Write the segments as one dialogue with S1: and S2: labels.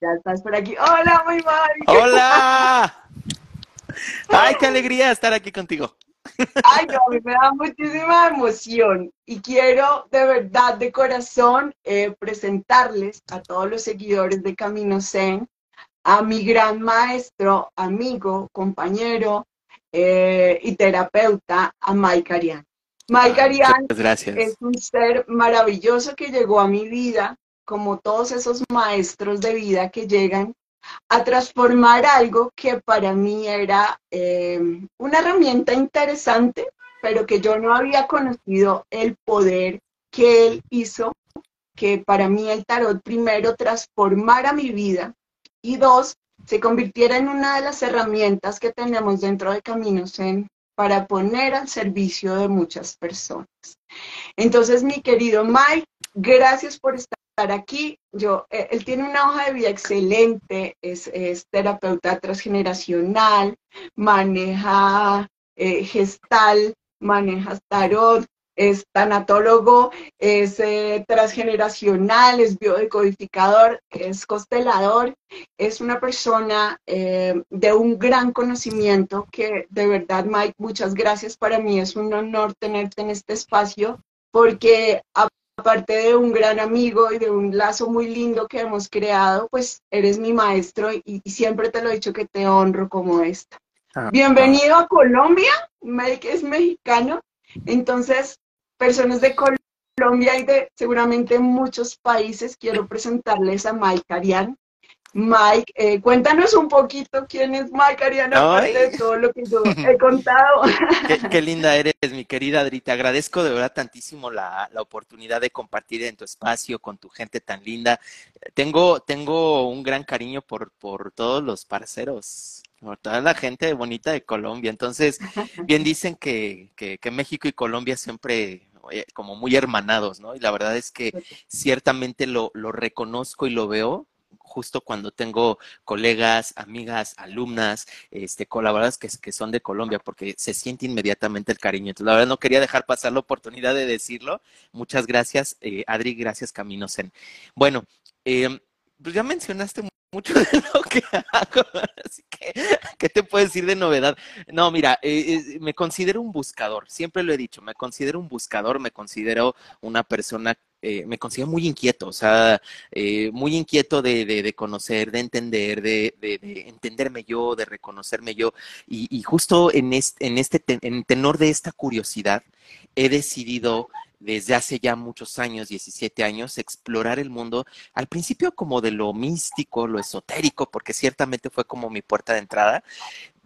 S1: Ya estás por aquí. Hola, muy mal.
S2: Hola. Ay, qué alegría estar aquí contigo.
S1: Ay, no, a mí me da muchísima emoción y quiero de verdad, de corazón, eh, presentarles a todos los seguidores de Camino Zen a mi gran maestro, amigo, compañero eh, y terapeuta, a Mike Arián. Mike Arián es un ser maravilloso que llegó a mi vida como todos esos maestros de vida que llegan a transformar algo que para mí era eh, una herramienta interesante, pero que yo no había conocido el poder que él hizo, que para mí el tarot primero transformara mi vida y dos, se convirtiera en una de las herramientas que tenemos dentro de Caminos en para poner al servicio de muchas personas. Entonces, mi querido Mike, gracias por estar aquí. Yo, eh, él tiene una hoja de vida excelente, es, terapeuta transgeneracional, maneja eh, gestal, maneja tarot, es tanatólogo, es eh, transgeneracional, es biodecodificador, es constelador, es una persona de un gran conocimiento que de verdad, Mike, muchas gracias. Para mí es un honor tenerte en este espacio porque aparte de un gran amigo y de un lazo muy lindo que hemos creado, pues eres mi maestro y, siempre te lo he dicho que te honro como esta. Ah, Bienvenido a Colombia, Mike es mexicano, entonces personas de Colombia y de seguramente muchos países, quiero presentarles a Mike Arián. Mike, eh, cuéntanos un poquito quién es Mike Ariana, aparte de todo lo que yo he contado.
S2: Qué, linda eres, mi querida Adri. Te agradezco de verdad tantísimo la, la, oportunidad de compartir en tu espacio con tu gente tan linda. Tengo, tengo un gran cariño por, por todos los parceros, por toda la gente bonita de Colombia. Entonces, bien dicen que, que, que México y Colombia siempre eh, como muy hermanados, ¿no? Y la verdad es que ciertamente lo, lo reconozco y lo veo justo cuando tengo colegas, amigas, alumnas, este, colaboradoras que, que son de Colombia, porque se siente inmediatamente el cariño. Entonces, la verdad no quería dejar pasar la oportunidad de decirlo. Muchas gracias, eh, Adri, gracias Caminosen. Bueno, eh, pues ya mencionaste mucho de lo que hago, así que, ¿qué te puedo decir de novedad? No, mira, eh, me considero un buscador, siempre lo he dicho, me considero un buscador, me considero una persona eh, me considero muy inquieto, o sea, eh, muy inquieto de, de, conocer, de entender, de, de, entenderme yo, de reconocerme yo. Y, y justo en este, en este en tenor de esta curiosidad, he decidido desde hace ya muchos años, 17 años, explorar el mundo, al principio como de lo místico, lo esotérico, porque ciertamente fue como mi puerta de entrada,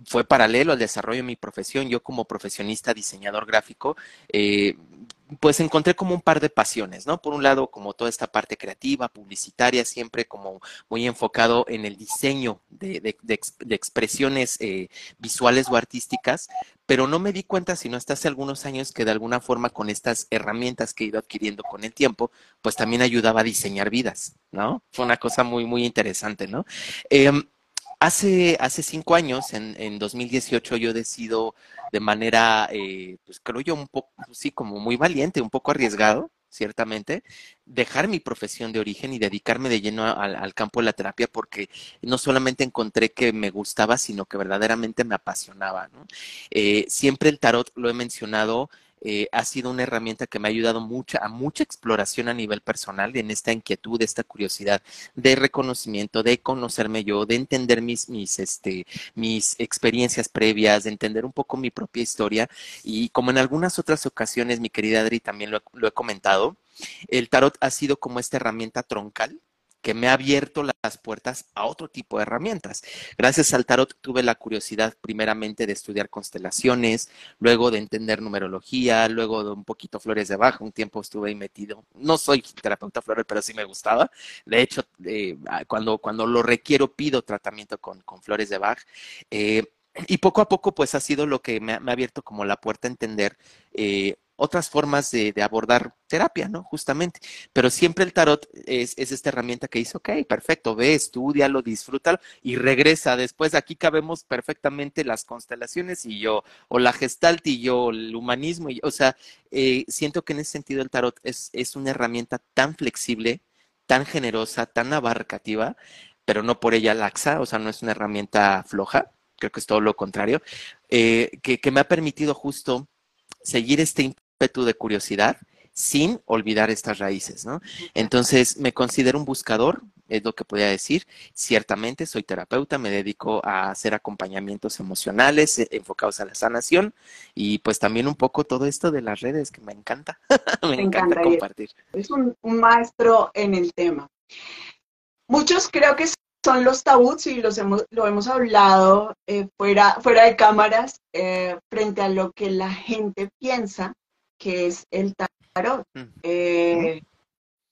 S2: fue paralelo al desarrollo de mi profesión. Yo como profesionista diseñador gráfico, eh, pues encontré como un par de pasiones, ¿no? Por un lado, como toda esta parte creativa, publicitaria, siempre como muy enfocado en el diseño de, expresiones eh, visuales o artísticas, pero no me di cuenta, sino hasta hace algunos años, que de alguna forma con estas herramientas que he ido adquiriendo con el tiempo, pues también ayudaba a diseñar vidas, ¿no? Fue una cosa muy, muy interesante, ¿no? Em, Hace, hace cinco años, en, en 2018, yo decido de manera, eh, pues creo yo, un poco, sí, como muy valiente, un poco arriesgado, ciertamente, dejar mi profesión de origen y dedicarme de lleno al, campo de la terapia porque no solamente encontré que me gustaba, sino que verdaderamente me apasionaba. ¿no? Eh, siempre el tarot, lo he mencionado, eh, ha sido una herramienta que me ha ayudado mucha, a mucha exploración a nivel personal en esta inquietud, esta curiosidad de reconocimiento, de conocerme yo, de entender mis, mis, este, mis experiencias previas, de entender un poco mi propia historia. Y como en algunas otras ocasiones, mi querida Adri, también lo he comentado, el tarot ha sido como esta herramienta troncal que me ha abierto las puertas a otro tipo de herramientas. Gracias al tarot tuve la curiosidad primeramente de estudiar constelaciones, luego de entender numerología, luego de un poquito flores de baja, un tiempo estuve ahí metido. No soy terapeuta floral, pero sí me gustaba. De hecho, eh, cuando, cuando lo requiero pido tratamiento con, con flores de Bach. Eh, y poco a poco, pues ha sido lo que me ha, abierto como la puerta a entender eh, otras formas de, abordar terapia, ¿no? Justamente. Pero siempre el tarot es, esta herramienta que dice, ok, perfecto, ve, estudialo, disfrútalo y regresa. Después aquí cabemos perfectamente las constelaciones y yo, o la gestalt y yo, el humanismo. Y, o sea, eh, siento que en ese sentido el tarot es, una herramienta tan flexible, tan generosa, tan abarcativa, pero no por ella laxa, o sea, no es una herramienta floja, creo que es todo lo contrario, eh, que, que me ha permitido justo seguir este de curiosidad sin olvidar estas raíces, ¿no? Entonces, me considero un buscador, es lo que podría decir. Ciertamente, soy terapeuta, me dedico a hacer acompañamientos emocionales eh, enfocados a la sanación y pues también un poco todo esto de las redes que me encanta, me, encanta, compartir.
S1: Es un, maestro en el tema. Muchos creo que son los tabús y los hemos, lo hemos hablado eh, fuera, fuera de cámaras eh, frente a lo que la gente piensa que es el tarot. Eh,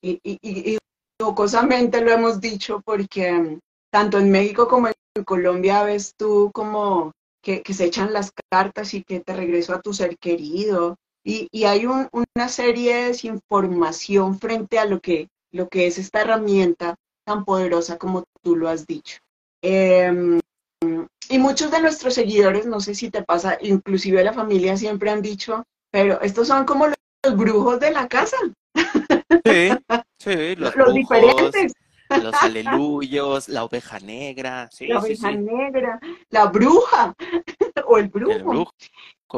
S1: y, y, jocosamente lo hemos dicho porque mm, tanto en México como en Colombia ves tú como que, se echan las cartas y que te regreso a tu ser querido. Y, hay una serie de desinformación frente a lo que, lo que es esta herramienta tan poderosa como tú lo has dicho. Em, y muchos de nuestros seguidores, no sé si te pasa, inclusive la familia siempre han dicho, pero estos son como los, brujos de la casa.
S2: Sí, sí, los, los diferentes. Los aleluyos, la oveja negra.
S1: la oveja negra, la bruja o el brujo.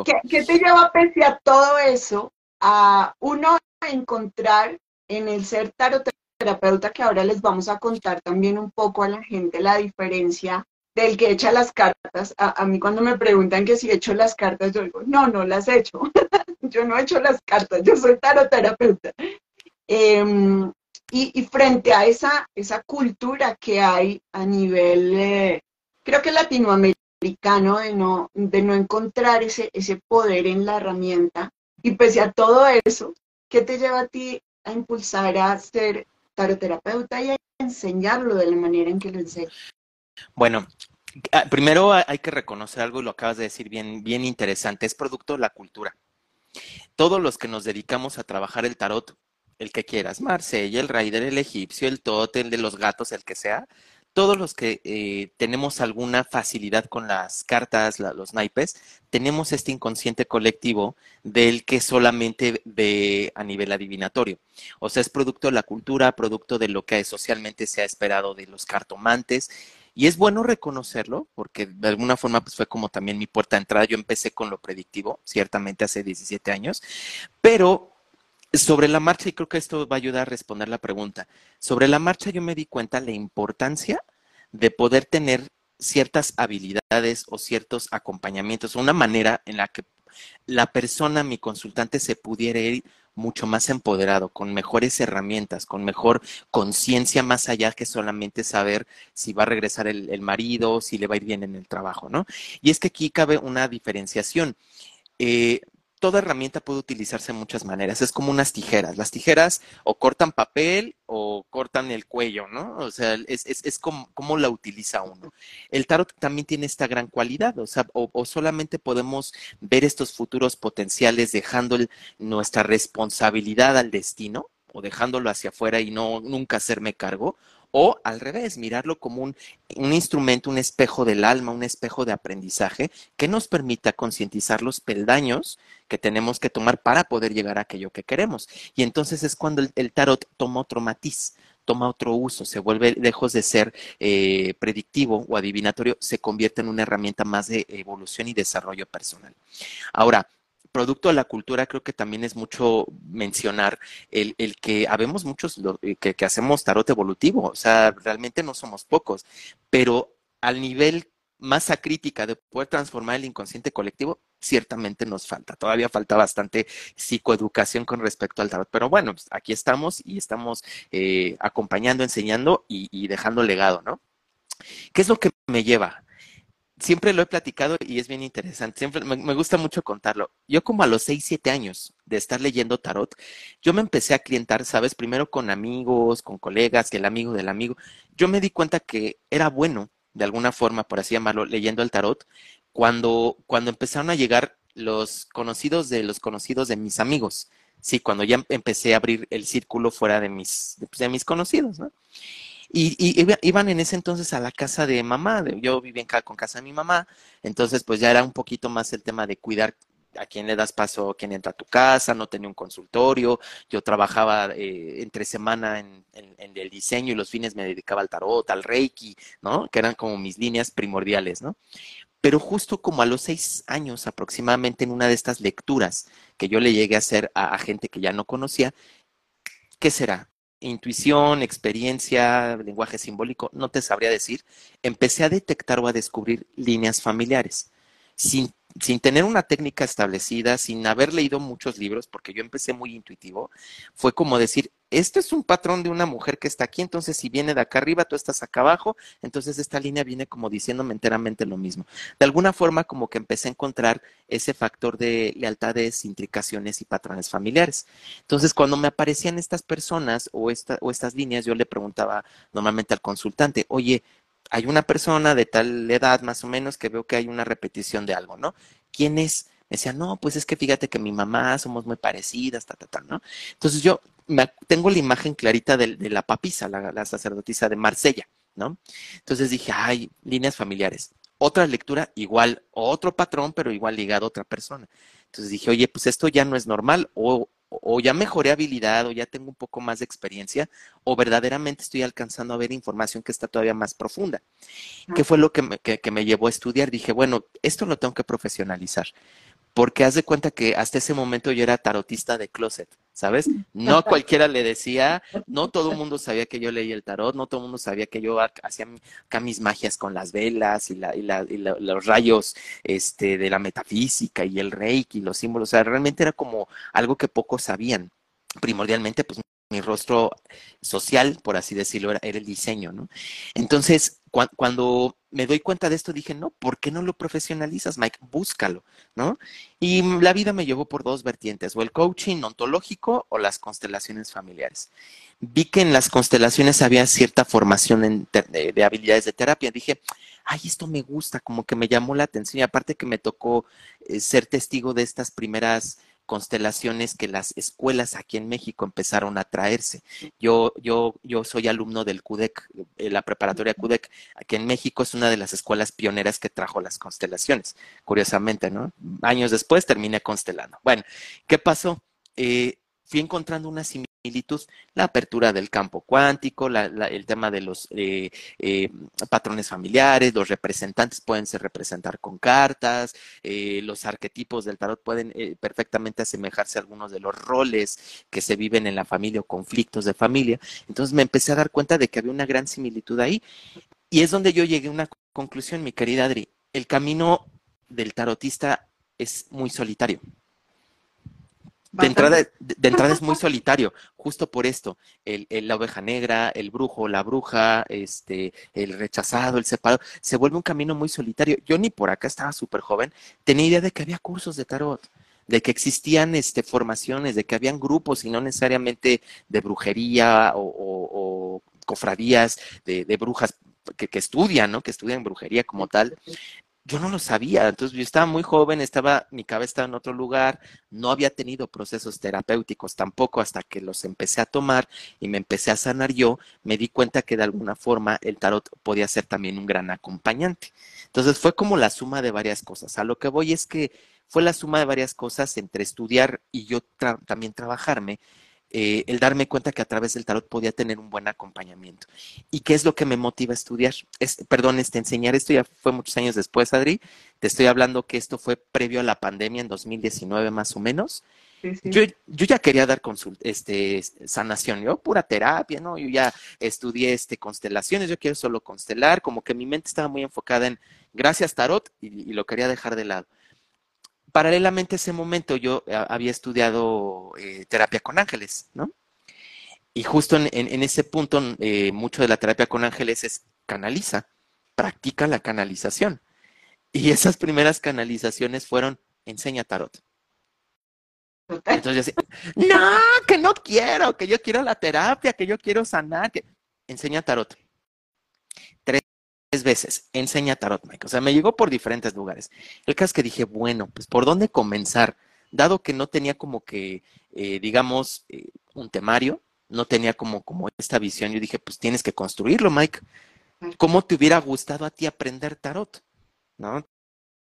S1: ¿Qué, te lleva pese a todo eso a uno encontrar en el ser taroterapeuta que ahora les vamos a contar también un poco a la gente la diferencia del que echa las cartas. A, mí cuando me preguntan que si he hecho las cartas, yo digo, no, no las he hecho. yo no he hecho las cartas, yo soy taroterapeuta. Em, y, frente a esa, esa cultura que hay a nivel, eh, creo que latinoamericano, de no, de no encontrar ese, ese poder en la herramienta, y pese a todo eso, ¿qué te lleva a ti a impulsar a ser taroterapeuta y a enseñarlo de la manera en que lo enseñas?
S2: Bueno, ah, primero hay que reconocer algo y lo acabas de decir bien, bien interesante, es producto de la cultura. Todos los que nos dedicamos a trabajar el tarot, el que quieras, Marsella, el Raider, el egipcio, el Totem, de los gatos, el que sea, todos los que eh, tenemos alguna facilidad con las cartas, los naipes, tenemos este inconsciente colectivo del que solamente ve a nivel adivinatorio. O sea, es producto de la cultura, producto de lo que socialmente se ha esperado de los cartomantes y es bueno reconocerlo, porque de alguna forma pues, fue como también mi puerta de entrada. Yo empecé con lo predictivo, ciertamente hace 17 años, pero sobre la marcha, y creo que esto va a ayudar a responder la pregunta, sobre la marcha yo me di cuenta la importancia de poder tener ciertas habilidades o ciertos acompañamientos, una manera en la que la persona, mi consultante, se pudiera ir mucho más empoderado, con mejores herramientas, con mejor conciencia más allá que solamente saber si va a regresar el, marido, si le va a ir bien en el trabajo, ¿no? Y es que aquí cabe una diferenciación. Eh, toda herramienta puede utilizarse de muchas maneras. Es como unas tijeras. Las tijeras o cortan papel o cortan el cuello, ¿no? O sea, es, es, como, la utiliza uno. El tarot también tiene esta gran cualidad, o sea, o, solamente podemos ver estos futuros potenciales dejando nuestra responsabilidad al destino o dejándolo hacia afuera y no nunca hacerme cargo, o al revés, mirarlo como un, instrumento, un espejo del alma, un espejo de aprendizaje que nos permita concientizar los peldaños que tenemos que tomar para poder llegar a aquello que queremos. Y entonces es cuando el, tarot toma otro matiz, toma otro uso, se vuelve, lejos de ser eh, predictivo o adivinatorio, se convierte en una herramienta más de evolución y desarrollo personal. Ahora, producto de la cultura creo que también es mucho mencionar el, que habemos muchos eh, que, que, hacemos tarot evolutivo, o sea, realmente no somos pocos, pero al nivel masa crítica de poder transformar el inconsciente colectivo, ciertamente nos falta. Todavía falta bastante psicoeducación con respecto al tarot. Pero bueno, pues, aquí estamos y estamos eh, acompañando, enseñando y, y dejando legado, ¿no? ¿Qué es lo que me lleva? Siempre lo he platicado y es bien interesante. Siempre me, gusta mucho contarlo. Yo como a los 6, 7 años de estar leyendo tarot, yo me empecé a clientar, ¿sabes? Primero con amigos, con colegas, que el amigo del amigo. Yo me di cuenta que era bueno, de alguna forma, por así llamarlo, leyendo el tarot, cuando, cuando empezaron a llegar los conocidos de los conocidos de mis amigos. Sí, cuando ya empecé a abrir el círculo fuera de mis, de pues, mis conocidos, ¿no? Y, iban en ese entonces a la casa de mamá, yo vivía en, con casa de mi mamá, entonces pues ya era un poquito más el tema de cuidar a quién le das paso, a quién entra a tu casa, no tenía un consultorio, yo trabajaba eh, entre semana en, en, el diseño y los fines me dedicaba al tarot, al reiki, ¿no? Que eran como mis líneas primordiales, ¿no? Pero justo como a los seis años aproximadamente en una de estas lecturas que yo le llegué a hacer a gente que ya no conocía, ¿qué será? Intuición, experiencia, lenguaje simbólico, no te sabría decir, empecé a detectar o a descubrir líneas familiares. Sin sin tener una técnica establecida, sin haber leído muchos libros, porque yo empecé muy intuitivo, fue como decir, este es un patrón de una mujer que está aquí, entonces si viene de acá arriba, tú estás acá abajo, entonces esta línea viene como diciéndome enteramente lo mismo. De alguna forma como que empecé a encontrar ese factor de lealtades, intricaciones y patrones familiares. Entonces cuando me aparecían estas personas o, esta, o estas líneas, yo le preguntaba normalmente al consultante, oye, hay una persona de tal edad más o menos que veo que hay una repetición de algo, ¿no? ¿Quién es? Me decía, no, pues es que fíjate que mi mamá somos muy parecidas, ta, ta, ta, ¿no? Entonces yo tengo la imagen clarita de, la papisa, la, sacerdotisa de Marsella, ¿no? Entonces dije, ay, líneas familiares. Otra lectura, igual, otro patrón, pero igual ligado a otra persona. Entonces dije, oye, pues esto ya no es normal, o, o ya mejoré habilidad o ya tengo un poco más de experiencia o verdaderamente estoy alcanzando a ver información que está todavía más profunda. ¿Qué fue lo que me, que me llevó a estudiar? Dije, bueno, esto lo tengo que profesionalizar porque haz de cuenta que hasta ese momento yo era tarotista de closet, ¿sabes? No cualquiera le decía, no todo el mundo sabía que yo leía el tarot, no todo el mundo sabía que yo hacía acá mis magias con las velas y, la, y, la, y los rayos este, de la metafísica y el reiki y los símbolos, o sea, realmente era como algo que pocos sabían. Primordialmente, pues mi rostro social, por así decirlo, era, el diseño, ¿no? Entonces, cuando me doy cuenta de esto, dije, no, ¿por qué no lo profesionalizas, Mike? Búscalo, ¿no? Y la vida me llevó por dos vertientes, o el coaching ontológico o las constelaciones familiares. Vi que en las constelaciones había cierta formación de, habilidades de terapia. Dije, ay, esto me gusta, como que me llamó la atención. Y aparte que me tocó eh, ser testigo de estas primeras constelaciones que las escuelas aquí en México empezaron a traerse. Yo, yo, yo soy alumno del CUDEC, eh, la preparatoria CUDEC, aquí en México es una de las escuelas pioneras que trajo las constelaciones, curiosamente, ¿no? Años después terminé constelando. Bueno, ¿qué pasó? Eh, fui encontrando una similitud, la apertura del campo cuántico, el tema de los eh, eh, patrones familiares, los representantes pueden ser representar con cartas, eh, los arquetipos del tarot pueden perfectamente asemejarse a algunos de los roles que se viven en la familia o conflictos de familia. Entonces me empecé a dar cuenta de que había una gran similitud ahí y es donde yo llegué a una conclusión, mi querida Adri. El camino del tarotista es muy solitario. De entrada, de, entrada es muy solitario, justo por esto, el, la oveja negra, el brujo, la bruja, este, el rechazado, el separado, se vuelve un camino muy solitario. Yo ni por acá estaba súper joven, tenía idea de que había cursos de tarot, de que existían este, formaciones, de que habían grupos y no necesariamente de brujería o, cofradías de, de brujas que, que, estudian, ¿no? Que estudian brujería como tal yo no lo sabía, entonces yo estaba muy joven, estaba, mi cabeza estaba en otro lugar, no había tenido procesos terapéuticos tampoco hasta que los empecé a tomar y me empecé a sanar yo, me di cuenta que de alguna forma el tarot podía ser también un gran acompañante. Entonces fue como la suma de varias cosas. A lo que voy es que fue la suma de varias cosas entre estudiar y yo también trabajarme eh, el darme cuenta que a través del tarot podía tener un buen acompañamiento. ¿Y qué es lo que me motiva a estudiar? Es, perdón, este, enseñar esto ya fue muchos años después, Adri. Te estoy hablando que esto fue previo a la pandemia en 2019 más o menos. Yo, yo, ya quería dar este, sanación, yo pura terapia, ¿no? Yo ya estudié este, constelaciones, yo quiero solo constelar, como que mi mente estaba muy enfocada en gracias tarot y lo quería dejar de lado paralelamente a ese momento yo eh, había estudiado eh, terapia con ángeles, ¿no? Y justo en, ese punto, eh, mucho de la terapia con ángeles es canaliza, practica la canalización. Y esas primeras canalizaciones fueron, enseña tarot. Entonces yo decía, no, que no quiero, que yo quiero la terapia, que yo quiero sanar, que enseña tarot. Tres veces, enseña tarot, Mike. O sea, me llegó por diferentes lugares. El caso es que dije, bueno, pues ¿por dónde comenzar? Dado que no tenía como que, eh, digamos, eh, un temario, no tenía como, como esta visión, yo dije, pues tienes que construirlo, Mike. ¿Cómo te hubiera gustado a ti aprender tarot? ¿No?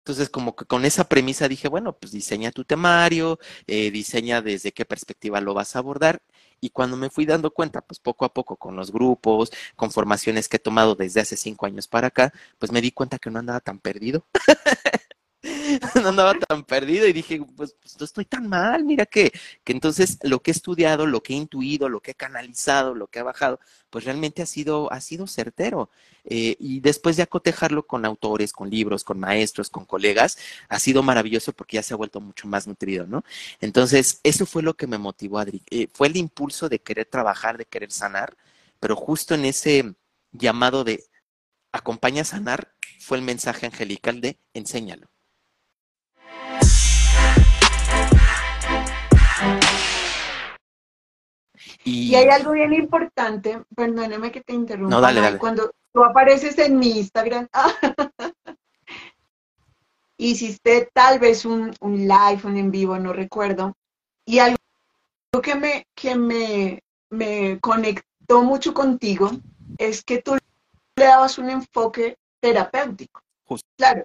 S2: Entonces, como que con esa premisa dije, bueno, pues diseña tu temario, eh, diseña desde qué perspectiva lo vas a abordar. Y cuando me fui dando cuenta, pues poco a poco con los grupos, con formaciones que he tomado desde hace cinco años para acá, pues me di cuenta que no andaba tan perdido. no andaba tan perdido y dije, pues, pues, no estoy tan mal, mira que, que entonces lo que he estudiado, lo que he intuido, lo que he canalizado, lo que ha bajado, pues realmente ha sido, ha sido certero. Eh, y después de acotejarlo con autores, con libros, con maestros, con colegas, ha sido maravilloso porque ya se ha vuelto mucho más nutrido, ¿no? Entonces, eso fue lo que me motivó, Adri. Eh, fue el impulso de querer trabajar, de querer sanar, pero justo en ese llamado de acompaña a sanar, fue el mensaje angelical de enséñalo.
S1: Y, hay algo bien importante, perdóneme que te interrumpa.
S2: No, dale, dale.
S1: Cuando tú apareces en mi Instagram, hiciste tal vez un, un, live, un en vivo, no recuerdo, y algo que me, que me, me conectó mucho contigo es que tú le dabas un enfoque terapéutico.
S2: Justo.
S1: Claro.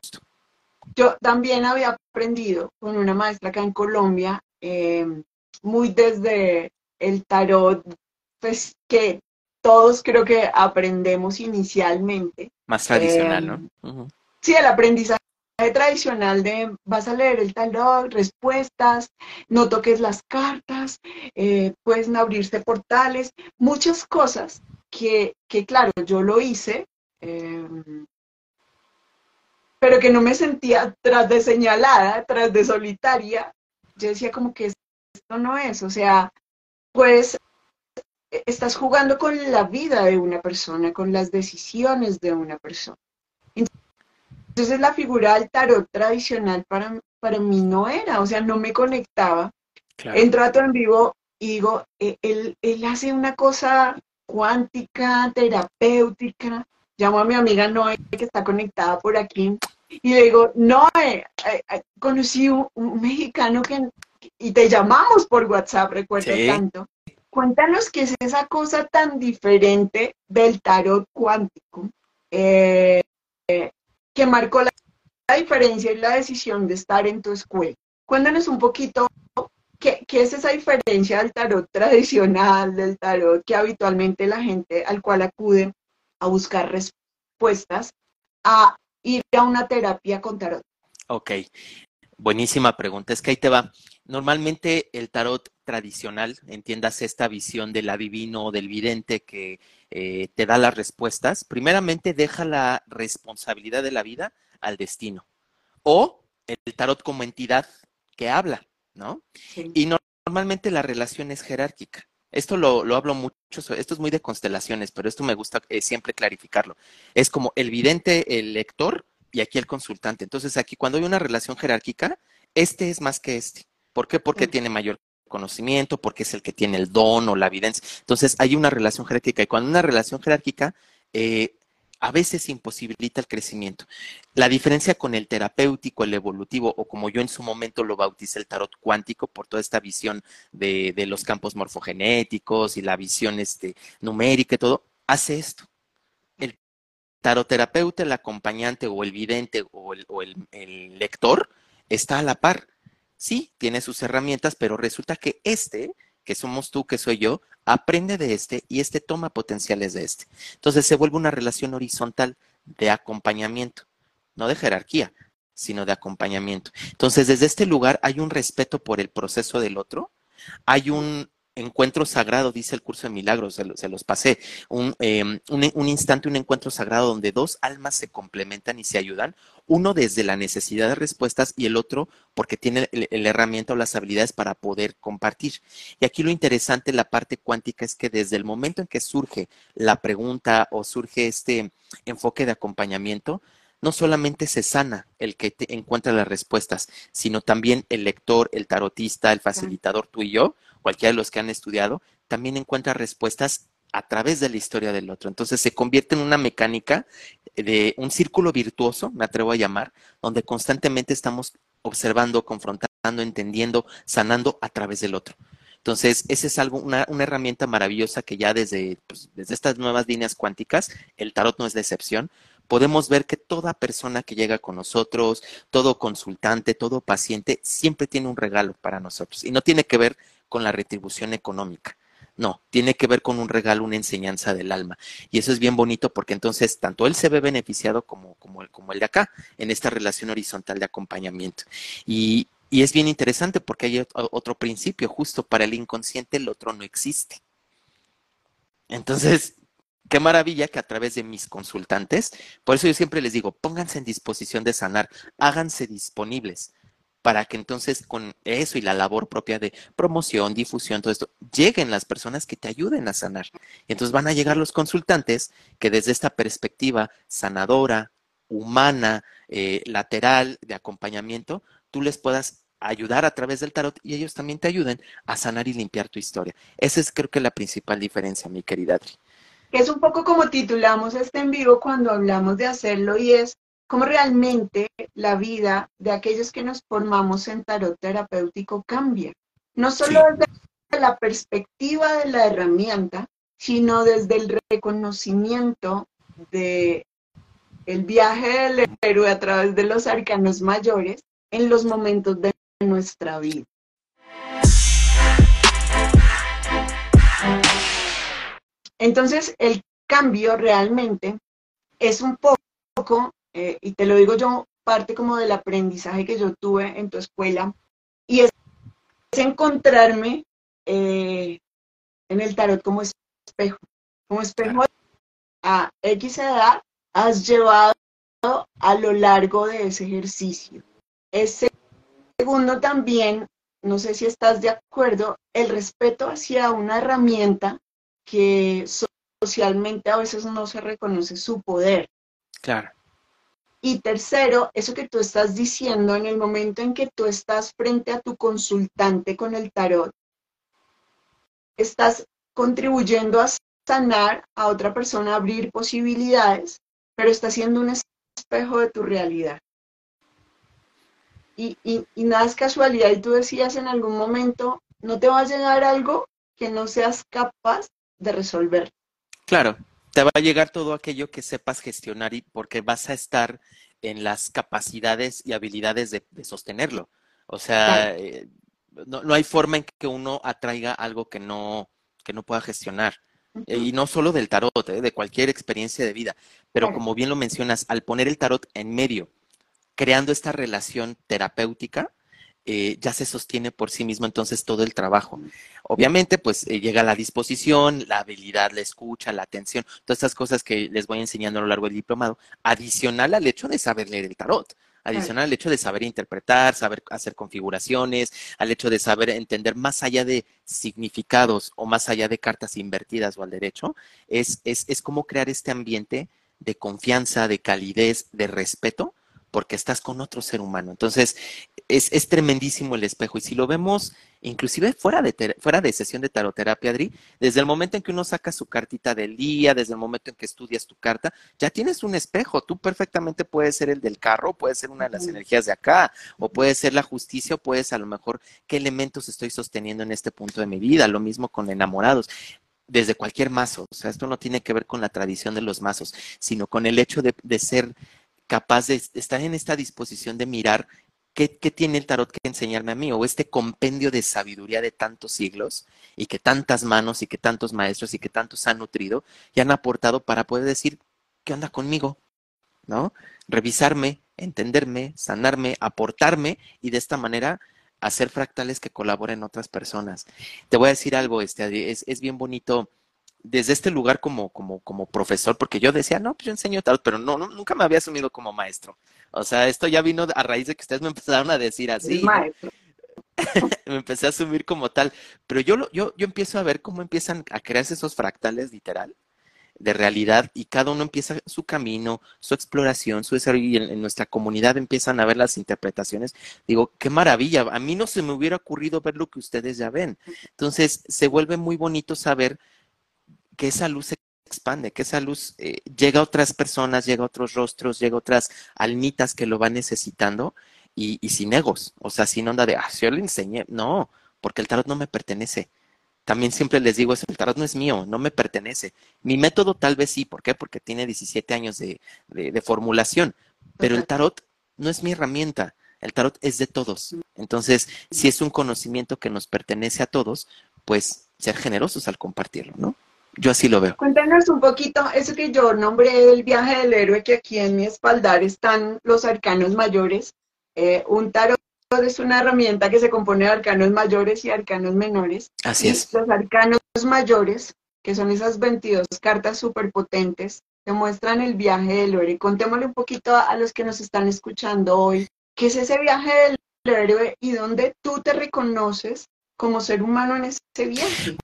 S1: Yo también había aprendido con una maestra acá en Colombia, eh, muy desde el tarot, pues que todos creo que aprendemos inicialmente.
S2: Más tradicional, ¿no?
S1: Eh, sí, el aprendizaje tradicional de vas a leer el tarot, respuestas, no toques las cartas, eh, pueden abrirse portales, muchas cosas que, que claro, yo lo hice, em, pero que no me sentía tras de señalada, tras de solitaria. Yo decía como que esto no es, o sea, pues estás jugando con la vida de una persona, con las decisiones de una persona. Entonces la figura del tarot tradicional para, para mí no era, o sea, no me conectaba. Entro a todo en vivo y digo, e, él, él hace una cosa cuántica, terapéutica. Llamo a mi amiga Noé, que está conectada por aquí, y le digo, Noé, eh, eh, conocí un, un mexicano que, y te llamamos por WhatsApp, recuerdo tanto. Cuéntanos qué es esa cosa tan diferente del tarot cuántico eh, que marcó la, diferencia y la decisión de estar en tu escuela. Cuéntanos un poquito qué, qué es esa diferencia del tarot tradicional, del tarot que habitualmente la gente al cual acude a buscar respuestas, a ir a una terapia con tarot.
S2: Ok, buenísima pregunta. Es que ahí te va. Normalmente el tarot tradicional, entiendas esta visión del adivino o del vidente que eh, te da las respuestas, primeramente deja la responsabilidad de la vida al destino. O el tarot como entidad que habla, ¿no? Y normalmente la relación es jerárquica. Esto lo, hablo mucho, esto es muy de constelaciones, pero esto me gusta eh, siempre clarificarlo. Es como el vidente, el lector y aquí el consultante. Entonces aquí cuando hay una relación jerárquica, este es más que este. ¿Por qué? Porque tiene mayor conocimiento, porque es el que tiene el don o la evidencia. Entonces, hay una relación jerárquica y cuando una relación jerárquica eh, a veces imposibilita el crecimiento. La diferencia con el terapéutico, el evolutivo, o como yo en su momento lo bauticé el tarot cuántico, por toda esta visión de, los campos morfogenéticos y la visión este, numérica y todo, hace esto. El taroterapeuta, el acompañante o el vidente o el lector está a la par sí, tiene sus herramientas, pero resulta que este, que somos tú, que soy yo, aprende de este y este toma potenciales de este. Entonces se vuelve una relación horizontal de acompañamiento, no de jerarquía, sino de acompañamiento. Entonces, desde este lugar hay un respeto por el proceso del otro, hay un encuentro sagrado, dice el curso de milagros, se, los pasé, em, un, un, instante, un encuentro sagrado donde dos almas se complementan y se ayudan, uno desde la necesidad de respuestas y el otro porque tiene la herramienta o las habilidades para poder compartir. Y aquí lo interesante, la parte cuántica, es que desde el momento en que surge la pregunta o surge este enfoque de acompañamiento, no solamente se sana el que te encuentra las respuestas, sino también el lector, el tarotista, el facilitador, tú y yo, cualquiera de los que han estudiado, también encuentra respuestas a través de la historia del otro. Entonces se convierte en una mecánica de un círculo virtuoso, me atrevo a llamar, donde constantemente estamos observando, confrontando, entendiendo, sanando a través del otro. Entonces, esa es algo, una, herramienta maravillosa que ya desde, pues, desde estas nuevas líneas cuánticas, el tarot no es la excepción, podemos ver que toda persona que llega con nosotros, todo consultante, todo paciente, siempre tiene un regalo para nosotros. Y no tiene que ver con la retribución económica. No, tiene que ver con un regalo, una enseñanza del alma. Y eso es bien bonito porque entonces tanto él se ve beneficiado como, como, el, como el de acá, en esta relación horizontal de acompañamiento. Y, y es bien interesante porque hay otro principio, justo para el inconsciente el otro no existe. Entonces, qué maravilla que a través de mis consultantes, por eso yo siempre les digo, pónganse en disposición de sanar, háganse disponibles para que entonces con eso y la labor propia de promoción, difusión, todo esto, lleguen las personas que te ayuden a sanar. Y entonces van a llegar los consultantes que desde esta perspectiva sanadora, humana, eh, lateral, de acompañamiento, tú les puedas ayudar a través del tarot y ellos también te ayuden a sanar y limpiar tu historia. Esa es creo que la principal diferencia, mi querida Adri
S1: es un poco como titulamos este en vivo cuando hablamos de hacerlo y es cómo realmente la vida de aquellos que nos formamos en tarot terapéutico cambia. No solo desde la perspectiva de la herramienta, sino desde el reconocimiento de el viaje del héroe a través de los arcanos mayores en los momentos de nuestra vida. Entonces, el cambio realmente es un poco, eh, y te lo digo yo, parte como del aprendizaje que yo tuve en tu escuela, y es, encontrarme eh, en el tarot como espejo, como espejo a X edad has llevado a lo largo de ese ejercicio. Ese segundo también, no sé si estás de acuerdo, el respeto hacia una herramienta que socialmente a veces no se reconoce su poder.
S2: Claro.
S1: Y tercero, eso que tú estás diciendo en el momento en que tú estás frente a tu consultante con el tarot, estás contribuyendo a sanar a otra persona, a abrir posibilidades, pero está siendo un espejo de tu realidad. Y, y, y nada es casualidad. Y tú decías en algún momento, no te va a llegar algo que no seas capaz de resolver.
S2: Claro, te va a llegar todo aquello que sepas gestionar y porque vas a estar en las capacidades y habilidades de, sostenerlo. O sea, eh, no, hay forma en que uno atraiga algo que no, que no pueda gestionar. Eh, y no solo del tarot, eh, de cualquier experiencia de vida. Pero como bien lo mencionas, al poner el tarot en medio, creando esta relación terapéutica, eh, ya se sostiene por sí mismo entonces todo el trabajo. Obviamente, pues eh, llega la disposición, la habilidad, la escucha, la atención, todas estas cosas que les voy enseñando a lo largo del diplomado, adicional al hecho de saber leer el tarot. Adicional al hecho de saber interpretar, saber hacer configuraciones, al hecho de saber entender más allá de significados o más allá de cartas invertidas o al derecho, es, es, es como crear este ambiente de confianza, de calidez, de respeto, porque estás con otro ser humano. Entonces, es, es, tremendísimo el espejo. Y si lo vemos, inclusive fuera de, fuera de sesión de taroterapia, Adri, desde el momento en que uno saca su cartita del día, desde el momento en que estudias tu carta, ya tienes un espejo. Tú perfectamente puedes ser el del carro, puedes ser una de las energías de acá, o puede ser la justicia, o puedes a lo mejor qué elementos estoy sosteniendo en este punto de mi vida. Lo mismo con enamorados desde cualquier mazo. O sea, esto no tiene que ver con la tradición de los mazos, sino con el hecho de, de ser capaz de estar en esta disposición de mirar qué, tiene el tarot que enseñarme a mí, o este compendio de sabiduría de tantos siglos, y que tantas manos y que tantos maestros y que tantos han nutrido y han aportado para poder decir, ¿qué onda conmigo? ¿No? Revisarme, entenderme, sanarme, aportarme y de esta manera hacer fractales que colaboren otras personas. Te voy a decir algo, este, es, es bien bonito desde este lugar como, como, como profesor, porque yo decía, no, pues yo enseño tal, pero no, nunca me había asumido como maestro. O sea, esto ya vino a raíz de que ustedes me empezaron a decir así. me empecé a asumir como tal. Pero yo, yo, yo empiezo a ver cómo empiezan a crearse esos fractales literal de realidad y cada uno empieza su camino, su exploración, su desarrollo y en, nuestra comunidad empiezan a ver las interpretaciones. Digo, qué maravilla, a mí no se me hubiera ocurrido ver lo que ustedes ya ven. Entonces, se vuelve muy bonito saber que esa luz se expande, que esa luz eh, llega a otras personas, llega a otros rostros, llega a otras almitas que lo van necesitando y, y sin egos, o sea, sin onda de, ah, yo le enseñé, no, porque el tarot no me pertenece también siempre les digo, el tarot no es mío, no me pertenece. Mi método tal vez sí, ¿por qué? Porque tiene 17 años de, formulación, pero el tarot no es mi herramienta, el tarot es de todos. Entonces, si es un conocimiento que nos pertenece a todos, pues ser generosos al compartirlo, ¿no? Yo así lo veo.
S1: Cuéntanos un poquito, eso que yo nombré el viaje del héroe, que aquí en mi espaldar están los arcanos mayores, eh, un tarot es una herramienta que se compone de arcanos mayores y arcanos menores.
S2: Así es.
S1: Los arcanos mayores, que son esas 22 cartas superpotentes, te muestran el viaje del héroe. Contémosle un poquito a los que nos están escuchando hoy, ¿qué es ese viaje del héroe y dónde tú te reconoces como ser humano en ese viaje?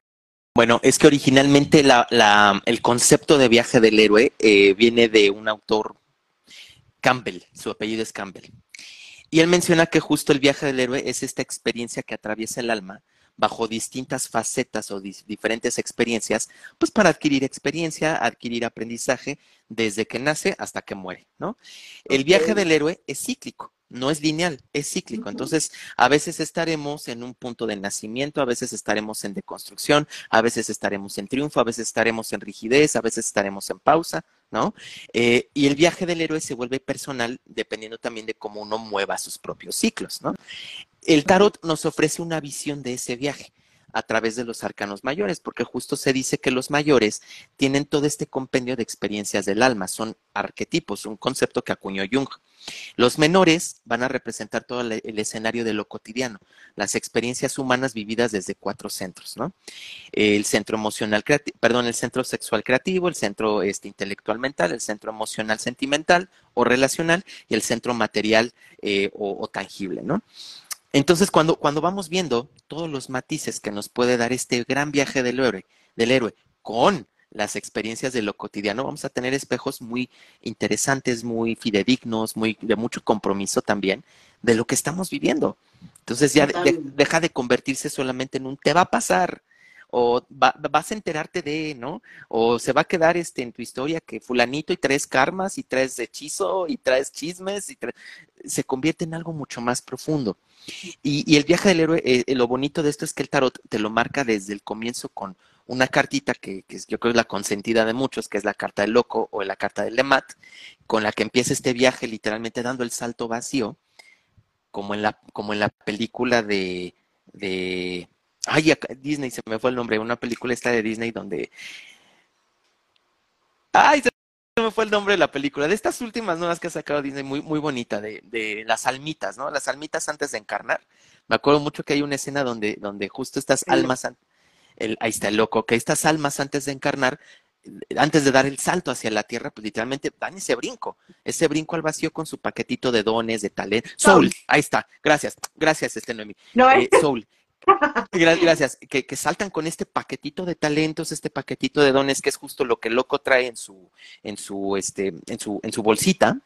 S2: Bueno, es que originalmente el concepto de viaje del héroe eh, viene de un autor, Campbell, su apellido es Campbell. Y él menciona que justo el viaje del héroe es esta experiencia que atraviesa el alma bajo distintas facetas o diferentes experiencias, pues para adquirir experiencia, adquirir aprendizaje desde que nace hasta que muere, ¿no? El viaje del héroe es cíclico no es lineal, es cíclico. Entonces, a veces estaremos en un punto de nacimiento, a veces estaremos en deconstrucción, a veces estaremos en triunfo, a veces estaremos en rigidez, a veces estaremos en pausa, ¿no? Eh, y el viaje del héroe se vuelve personal dependiendo también de cómo uno mueva sus propios ciclos, ¿no? El tarot nos ofrece una visión de ese viaje a través de los arcanos mayores, porque justo se dice que los mayores tienen todo este compendio de experiencias del alma, son arquetipos, un concepto que acuñó Jung. Los menores van a representar todo el, escenario de lo cotidiano, las experiencias humanas vividas desde cuatro centros, ¿no? El centro emocional creativo, perdón, el centro sexual creativo, el centro este, intelectual mental, el centro emocional sentimental o relacional y el centro material eh, o, o tangible, ¿no? Entonces, cuando, cuando vamos viendo todos los matices que nos puede dar este gran viaje del héroe, del héroe con las experiencias de lo cotidiano, vamos a tener espejos muy interesantes, muy fidedignos, muy de mucho compromiso también de lo que estamos viviendo. Entonces ya deja de convertirse solamente en un te va a pasar o vas a enterarte de, ¿no? O se va a quedar este en tu historia que fulanito y traes karmas y traes hechizo y traes chismes y se convierte en algo mucho más profundo. Y, el viaje del héroe, eh, lo bonito de esto es que el tarot te lo marca desde el comienzo con una cartita que, yo creo es la consentida de muchos, que es la carta del loco o la carta del Lemat, con la que empieza este viaje literalmente dando el salto vacío, como en la, como en la película de ay, Disney, se me fue el nombre, una película esta de Disney donde, ay, se me fue el nombre de la película, de estas últimas nuevas que ha sacado Disney, muy, muy bonita, de, de las almitas, ¿no? Las almitas antes de encarnar. Me acuerdo mucho que hay una escena donde, donde justo estas almas, el, ahí está el loco, que estas almas antes de encarnar, antes de dar el salto hacia la tierra, pues literalmente dan ese brinco, ese brinco al vacío con su paquetito de dones, de talento. Soul, ahí está, gracias, gracias, este Noemi. No, eh, Soul. Gracias, que, que, saltan con este paquetito de talentos, este paquetito de dones, que es justo lo que el loco trae en su, en su, este, en su, en su bolsita,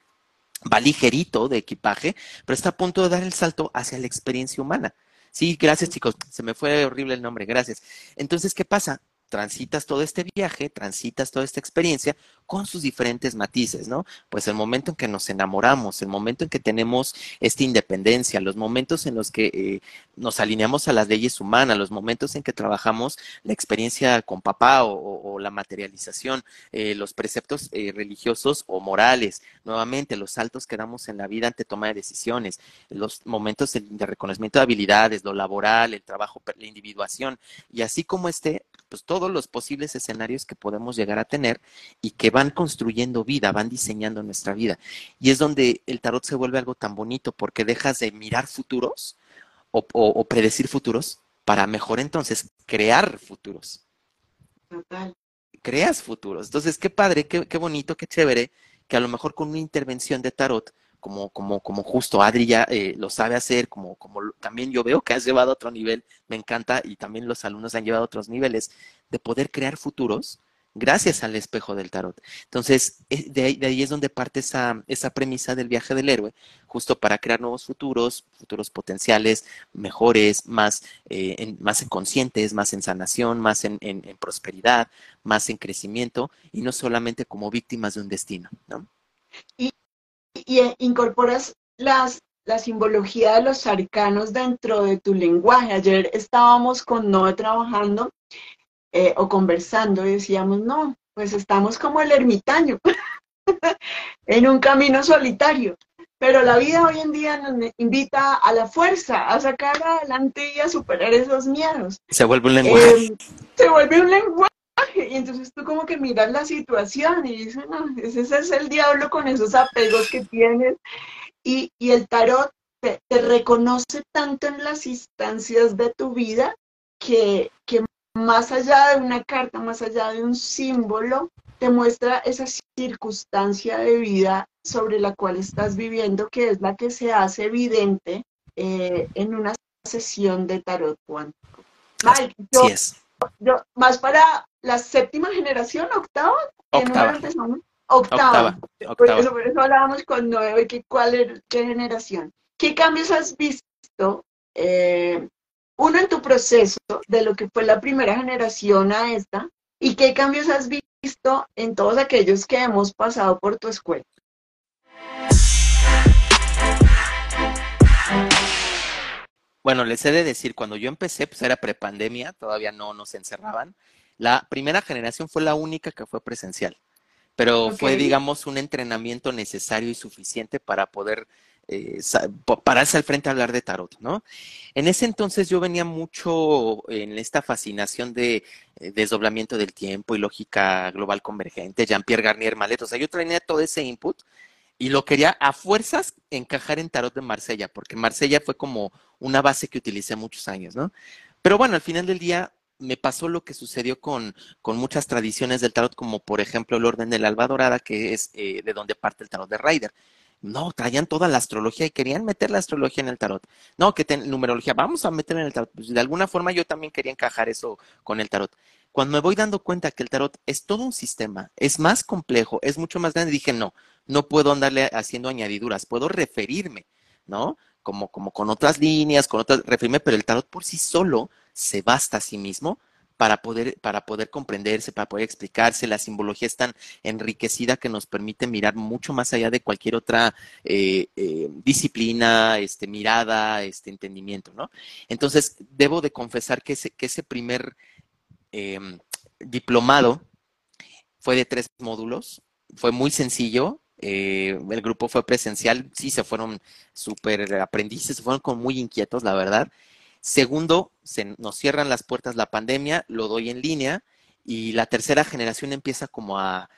S2: va ligerito de equipaje, pero está a punto de dar el salto hacia la experiencia humana. Sí, gracias chicos, se me fue horrible el nombre, gracias. Entonces, ¿qué pasa? transitas todo este viaje, transitas toda esta experiencia con sus diferentes matices, ¿no? Pues el momento en que nos enamoramos, el momento en que tenemos esta independencia, los momentos en los que eh, nos alineamos a las leyes humanas, los momentos en que trabajamos la experiencia con papá o, la materialización, eh, los preceptos eh, religiosos o morales, nuevamente los saltos que damos en la vida ante toma de decisiones, los momentos de reconocimiento de habilidades, lo laboral, el trabajo, la individuación, y así como este, pues todos los posibles escenarios que podemos llegar a tener y que van construyendo vida, van diseñando nuestra vida. Y es donde el tarot se vuelve algo tan bonito porque dejas de mirar futuros o, predecir futuros para mejor entonces crear futuros.
S1: Total.
S2: Creas futuros. Entonces, qué padre, qué, qué bonito, qué chévere, que a lo mejor con una intervención de tarot como, como, como justo Adri ya eh, lo sabe hacer, como, como también yo veo que has llevado a otro nivel, me encanta, y también los alumnos han llevado a otros niveles, de poder crear futuros gracias al espejo del tarot. Entonces, de ahí, de ahí, es donde parte esa, esa premisa del viaje del héroe, justo para crear nuevos futuros, futuros potenciales, mejores, más, eh, en, más conscientes, más en sanación, más en, en, en, prosperidad, más en crecimiento, y no solamente como víctimas de un destino, ¿no?
S1: Y, y incorporas las, la simbología de los arcanos dentro de tu lenguaje. Ayer estábamos con Noé trabajando eh, o conversando y decíamos, no, pues estamos como el ermitaño, en un camino solitario. Pero la vida hoy en día nos invita a la fuerza, a sacar adelante y a superar esos miedos.
S2: Se vuelve un lenguaje.
S1: Eh, se vuelve un lenguaje. Y entonces tú como que miras la situación y dices, no, ese es el diablo con esos apegos que tienes. Y, y el tarot te, te, reconoce tanto en las instancias de tu vida que, que más allá de una carta, más allá de un símbolo, te muestra esa circunstancia de vida sobre la cual estás viviendo, que es la que se hace evidente eh, en una sesión de tarot cuántico.
S2: Mike, yo, es.
S1: yo, más para la séptima generación, octava,
S2: octava.
S1: Octava. octava. Por, eso, por eso hablábamos con nueve, que cuál es, qué generación. ¿Qué cambios has visto eh, uno en tu proceso de lo que fue la primera generación a esta y qué cambios has visto en todos aquellos que hemos pasado por tu escuela.
S2: Bueno, les he de decir, cuando yo empecé, pues era prepandemia, todavía no nos encerraban. La primera generación fue la única que fue presencial, pero okay. fue, digamos, un entrenamiento necesario y suficiente para poder eh, pararse al frente a hablar de tarot, ¿no? En ese entonces yo venía mucho en esta fascinación de eh, desdoblamiento del tiempo y lógica global convergente, Jean-Pierre Garnier Malet, o sea, yo traía todo ese input y lo quería a fuerzas encajar en tarot de Marsella, porque Marsella fue como una base que utilicé muchos años, ¿no? Pero bueno, al final del día me pasó lo que sucedió con, con muchas tradiciones del tarot, como por ejemplo el orden del alba dorada, que es eh, de donde parte el tarot de Ryder. No, traían toda la astrología y querían meter la astrología en el tarot. No, que ten, numerología, vamos a meter en el tarot. Pues de alguna forma yo también quería encajar eso con el tarot. Cuando me voy dando cuenta que el tarot es todo un sistema, es más complejo, es mucho más grande, dije, no, no puedo andarle haciendo añadiduras, puedo referirme, ¿no? Como, como con otras líneas, con otras, referirme, pero el tarot por sí solo se basta a sí mismo para poder, para poder comprenderse, para poder explicarse. La simbología es tan enriquecida que nos permite mirar mucho más allá de cualquier otra eh, eh, disciplina, este, mirada, este entendimiento, ¿no? Entonces, debo de confesar que ese, que ese primer eh, diplomado fue de tres módulos, fue muy sencillo, eh, el grupo fue presencial, sí, se fueron súper aprendices, se fueron muy inquietos, la verdad. Segundo, se nos cierran las puertas la pandemia, lo doy en línea y la tercera generación empieza como a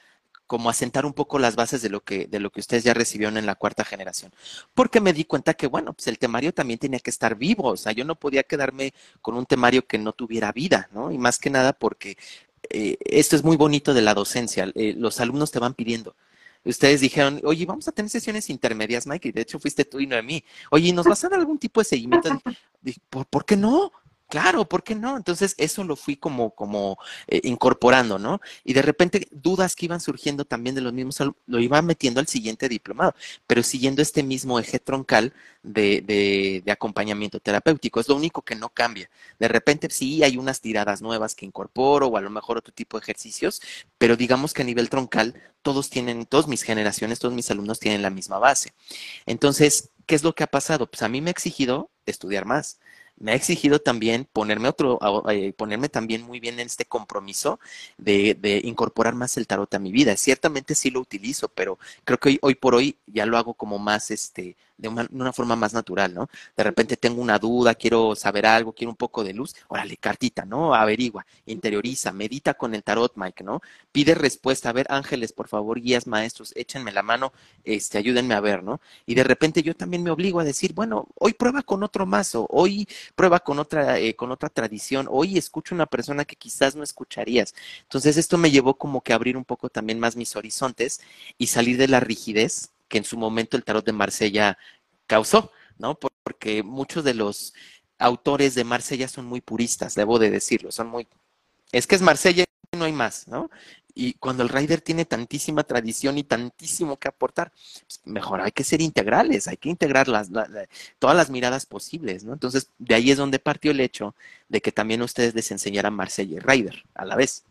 S2: como a sentar un poco las bases de lo que de lo que ustedes ya recibieron en la cuarta generación. Porque me di cuenta que bueno, pues el temario también tenía que estar vivo, o sea, yo no podía quedarme con un temario que no tuviera vida, ¿no? Y más que nada porque eh, esto es muy bonito de la docencia, eh, los alumnos te van pidiendo, ustedes dijeron, oye, vamos a tener sesiones intermedias, Mike, y de hecho fuiste tú y no a mí. Oye, ¿nos vas a dar algún tipo de seguimiento? ¿por, ¿por qué no? Claro, ¿por qué no? Entonces eso lo fui como, como eh, incorporando, ¿no? Y de repente dudas que iban surgiendo también de los mismos, lo iba metiendo al siguiente diplomado, pero siguiendo este mismo eje troncal de, de, de, acompañamiento terapéutico. Es lo único que no cambia. De repente sí hay unas tiradas nuevas que incorporo o a lo mejor otro tipo de ejercicios, pero digamos que a nivel troncal todos tienen, todas mis generaciones, todos mis alumnos tienen la misma base. Entonces, ¿qué es lo que ha pasado? Pues a mí me ha exigido estudiar más me ha exigido también ponerme otro, eh, ponerme también muy bien en este compromiso de, de, incorporar más el tarot a mi vida. Ciertamente sí lo utilizo, pero creo que hoy, hoy por hoy ya lo hago como más, este, de una, una, forma más natural, ¿no? De repente tengo una duda, quiero saber algo, quiero un poco de luz, órale, cartita, ¿no? Averigua, interioriza, medita con el tarot, Mike, ¿no? Pide respuesta, a ver, ángeles, por favor, guías, maestros, échenme la mano, este, ayúdenme a ver, ¿no? Y de repente yo también me obligo a decir, bueno, hoy prueba con otro mazo, hoy prueba con otra, eh, con otra tradición, hoy escucho una persona que quizás no escucharías. Entonces esto me llevó como que a abrir un poco también más mis horizontes y salir de la rigidez que en su momento el tarot de Marsella causó, ¿no? Porque muchos de los autores de Marsella son muy puristas, debo de decirlo, son muy... Es que es Marsella no hay más, ¿no? Y cuando el rider tiene tantísima tradición y tantísimo que aportar, pues mejor hay que ser integrales, hay que integrar las, la, la, todas las miradas posibles, ¿no? Entonces, de ahí es donde partió el hecho de que también ustedes les enseñaran Marsella y rider a la vez,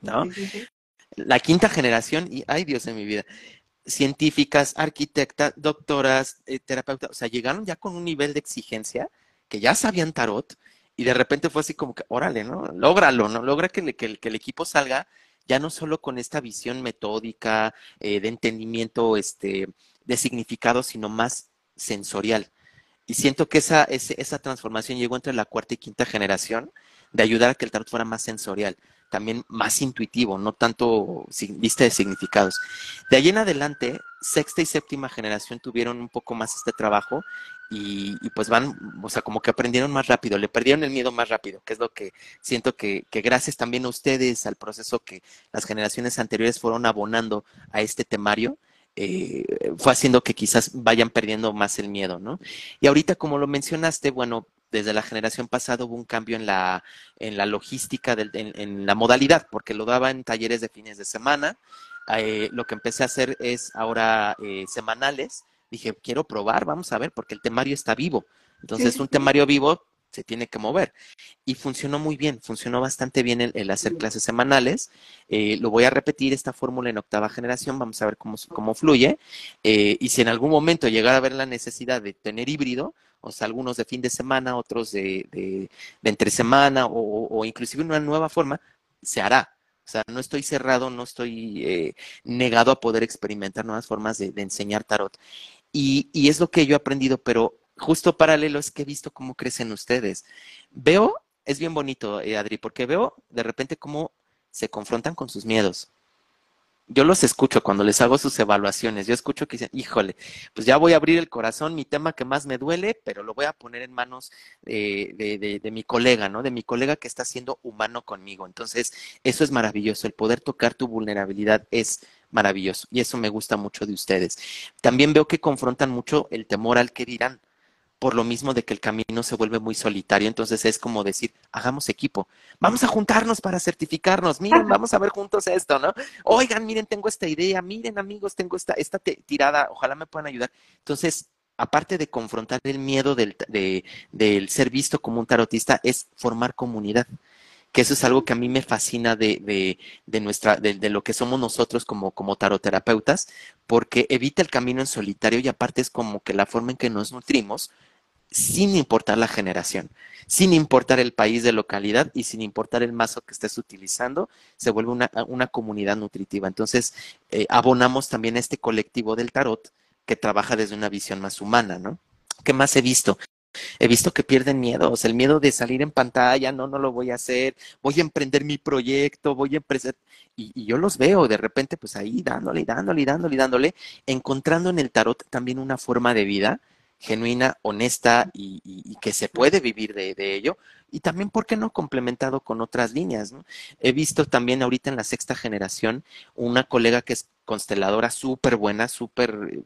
S2: ¿no? La quinta generación, y ay Dios de mi vida, científicas, arquitectas, doctoras, eh, terapeutas, o sea, llegaron ya con un nivel de exigencia que ya sabían tarot y de repente fue así como que, órale, ¿no? Lógralo, ¿no? Logra que, que, el, equipo salga ya no solo con esta visión metódica, eh, de entendimiento, este, de significado, sino más sensorial. Y siento que esa, esa, esa transformación llegó entre la cuarta y quinta generación de ayudar a que el tarot fuera más sensorial también más intuitivo, no tanto vista de significados. De ahí en adelante, sexta y séptima generación tuvieron un poco más este trabajo y, pues van, o sea, como que aprendieron más rápido, le perdieron el miedo más rápido, que es lo que siento que, que gracias también a ustedes, al proceso que las generaciones anteriores fueron abonando a este temario, eh, fue haciendo que quizás vayan perdiendo más el miedo, ¿no? Y ahorita, como lo mencionaste, bueno, desde la generación pasada hubo un cambio en la, en la logística, del, en, en, la modalidad, porque lo daba en talleres de fines de semana. Eh, lo que empecé a hacer es ahora eh, semanales. Dije, quiero probar, vamos a ver, porque el temario está vivo. Entonces, sí. un temario vivo se tiene que mover. Y funcionó muy bien, funcionó bastante bien el, el hacer clases semanales. Eh, lo voy a repetir esta fórmula en octava generación, vamos a ver cómo, cómo fluye. Eh, y si en algún momento llegara a haber la necesidad de tener híbrido, o sea, algunos de fin de semana, otros de, de, de entre semana, o, o, inclusive una nueva forma, se hará. O sea, no estoy cerrado, no estoy eh, negado a poder experimentar nuevas formas de, de enseñar tarot. Y, y, es lo que yo he aprendido, pero justo paralelo es que he visto cómo crecen ustedes. Veo, es bien bonito, eh, Adri, porque veo de repente cómo se confrontan con sus miedos. Yo los escucho cuando les hago sus evaluaciones. Yo escucho que dicen, híjole, pues ya voy a abrir el corazón, mi tema que más me duele, pero lo voy a poner en manos de, de, de, de mi colega, ¿no? De mi colega que está siendo humano conmigo. Entonces, eso es maravilloso. El poder tocar tu vulnerabilidad es maravilloso. Y eso me gusta mucho de ustedes. También veo que confrontan mucho el temor al que dirán por lo mismo de que el camino se vuelve muy solitario. Entonces es como decir, hagamos equipo, vamos a juntarnos para certificarnos, miren, vamos a ver juntos esto, ¿no? Oigan, miren, tengo esta idea, miren amigos, tengo esta, esta tirada, ojalá me puedan ayudar. Entonces, aparte de confrontar el miedo del, de, del ser visto como un tarotista, es formar comunidad que eso es algo que a mí me fascina de, de, nuestra, de, lo que somos nosotros como, como taroterapeutas, porque evita el camino en solitario y aparte es como que la forma en que nos nutrimos sin importar la generación, sin importar el país de localidad y sin importar el mazo que estés utilizando, se vuelve una, una comunidad nutritiva. Entonces, eh, abonamos también a este colectivo del tarot que trabaja desde una visión más humana, ¿no? ¿Qué más he visto? He visto que pierden miedo, o sea, el miedo de salir en pantalla, no, no lo voy a hacer, voy a emprender mi proyecto, voy a emprender, y, y yo los veo de repente, pues ahí dándole, dándole, dándole, dándole, encontrando en el tarot también una forma de vida genuina, honesta y, y, y que se puede vivir de, de, ello. Y también, ¿por qué no complementado con otras líneas? ¿no? He visto también ahorita en la sexta generación una colega que es consteladora súper buena, súper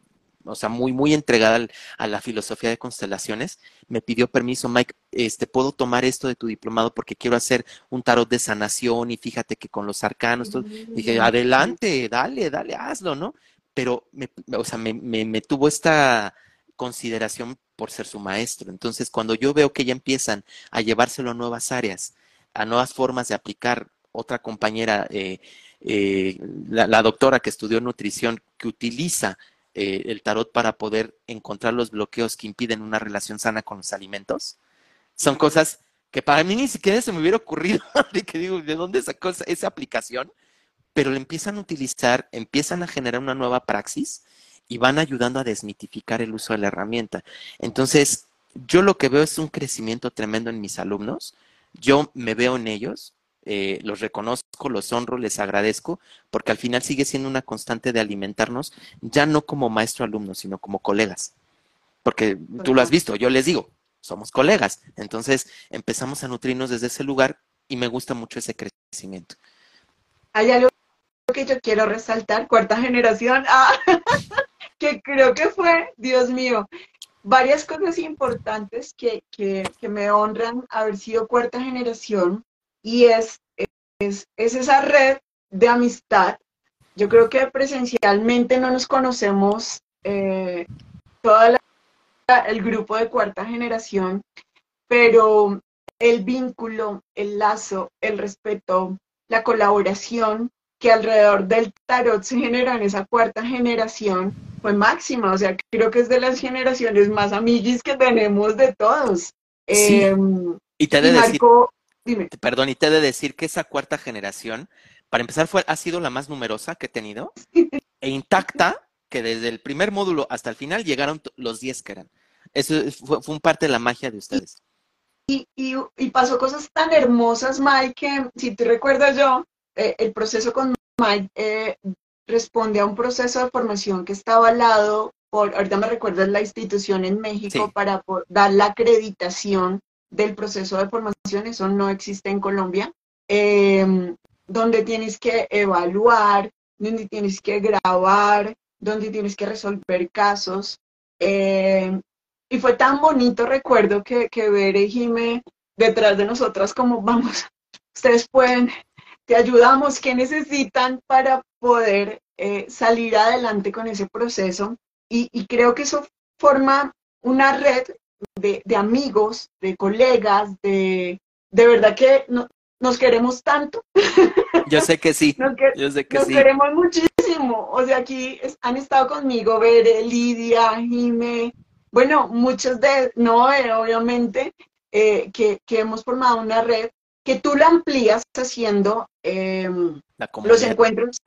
S2: o sea, muy, muy entregada al, a la filosofía de constelaciones, me pidió permiso, Mike, este, puedo tomar esto de tu diplomado porque quiero hacer un tarot de sanación y fíjate que con los arcanos, todo. dije, adelante, dale, dale, hazlo, ¿no? Pero, me, o sea, me, me, me tuvo esta consideración por ser su maestro. Entonces, cuando yo veo que ya empiezan a llevárselo a nuevas áreas, a nuevas formas de aplicar, otra compañera, eh, eh, la, la doctora que estudió nutrición, que utiliza eh, el tarot para poder encontrar los bloqueos que impiden una relación sana con los alimentos, Son cosas que para mí ni siquiera se me hubiera ocurrido, de que digo, ¿de dónde sacó esa aplicación? Pero la empiezan a utilizar, empiezan a generar una nueva praxis y van ayudando a desmitificar el uso de la herramienta. Entonces, yo lo que veo es un crecimiento tremendo en mis alumnos. Yo me veo en ellos, eh, los reconozco, los honro, les agradezco, porque al final sigue siendo una constante de alimentarnos, ya no como maestro-alumno, sino como colegas. Porque tú lo has visto, yo les digo, somos colegas. Entonces empezamos a nutrirnos desde ese lugar y me gusta mucho ese crecimiento.
S1: Hay algo que yo quiero resaltar, cuarta generación, ah, que creo que fue, Dios mío, varias cosas importantes que, me honran haber sido cuarta generación y es, es, esa red de amistad. Yo creo que presencialmente no nos conocemos eh, toda el grupo de cuarta generación, pero el vínculo, el lazo, el respeto, la colaboración que alrededor del tarot se generó en esa cuarta generación fue máxima. O sea, creo que es de las generaciones más amiguis que tenemos de todos.
S2: Em, y te he de decir, perdón, y te he de decir que esa cuarta generación, para empezar, fue, ha sido la más numerosa que he tenido e intacta, que desde el primer módulo hasta el final llegaron los 10 que eran. Eso fue, fue un parte de la magia de ustedes.
S1: Y, y, y, pasó cosas tan hermosas, Mike, que si te recuerdas yo, eh, el proceso con Mike eh, responde a un proceso de formación que está avalado por, ahorita me recuerdas la institución en México para dar la acreditación del proceso de formación, eso no existe en Colombia, em, donde tienes que evaluar, donde tienes que grabar, donde tienes que resolver casos. Em, y fue tan bonito, recuerdo, que, que ver y Jime detrás de nosotras como, vamos, ustedes pueden, te ayudamos, ¿qué necesitan para poder eh, salir adelante con ese proceso? Y, creo que eso forma una red de, amigos, de colegas, de, de verdad que nos queremos tanto.
S2: Yo sé que sí. nos, Yo sé que
S1: nos queremos muchísimo. O sea, aquí han estado conmigo Bere, Lidia, Jime, bueno, muchos de, no, eh, obviamente, eh, que, hemos formado una red que tú la amplías haciendo em, los encuentros,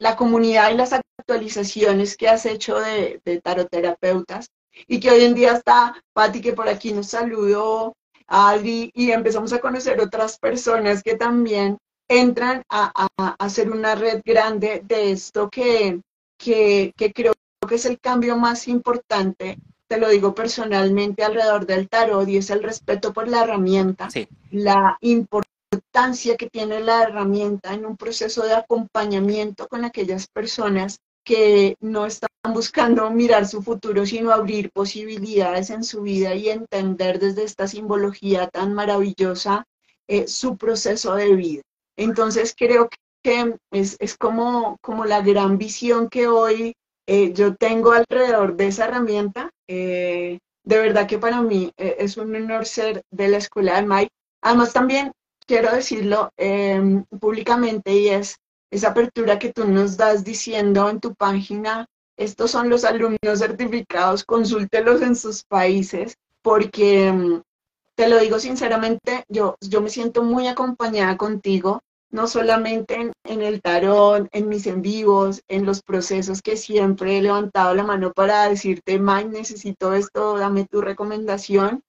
S1: la comunidad y las actualizaciones que has hecho de, de taroterapeutas. Y que hoy en día está Patti que por aquí nos saludó, Adri, y empezamos a conocer otras personas que también entran a, hacer una red grande de esto que, que, que creo que es el cambio más importante te lo digo personalmente, alrededor del tarot y es el respeto por la herramienta, la importancia que tiene la herramienta en un proceso de acompañamiento con aquellas personas que no están buscando mirar su futuro, sino abrir posibilidades en su vida y entender desde esta simbología tan maravillosa eh, su proceso de vida. Entonces creo que es, es como, como la gran visión que hoy eh, yo tengo alrededor de esa herramienta. Eh, de verdad que para mí eh, es un honor ser de la escuela de Mike. Además también quiero decirlo em, públicamente y es esa apertura que tú nos das diciendo en tu página, estos son los alumnos certificados, consúltelos en sus países, porque em, te lo digo sinceramente, yo, yo me siento muy acompañada contigo no solamente en, el tarón, en mis en vivos, en los procesos que siempre he levantado la mano para decirte, Mike, necesito esto, dame tu recomendación.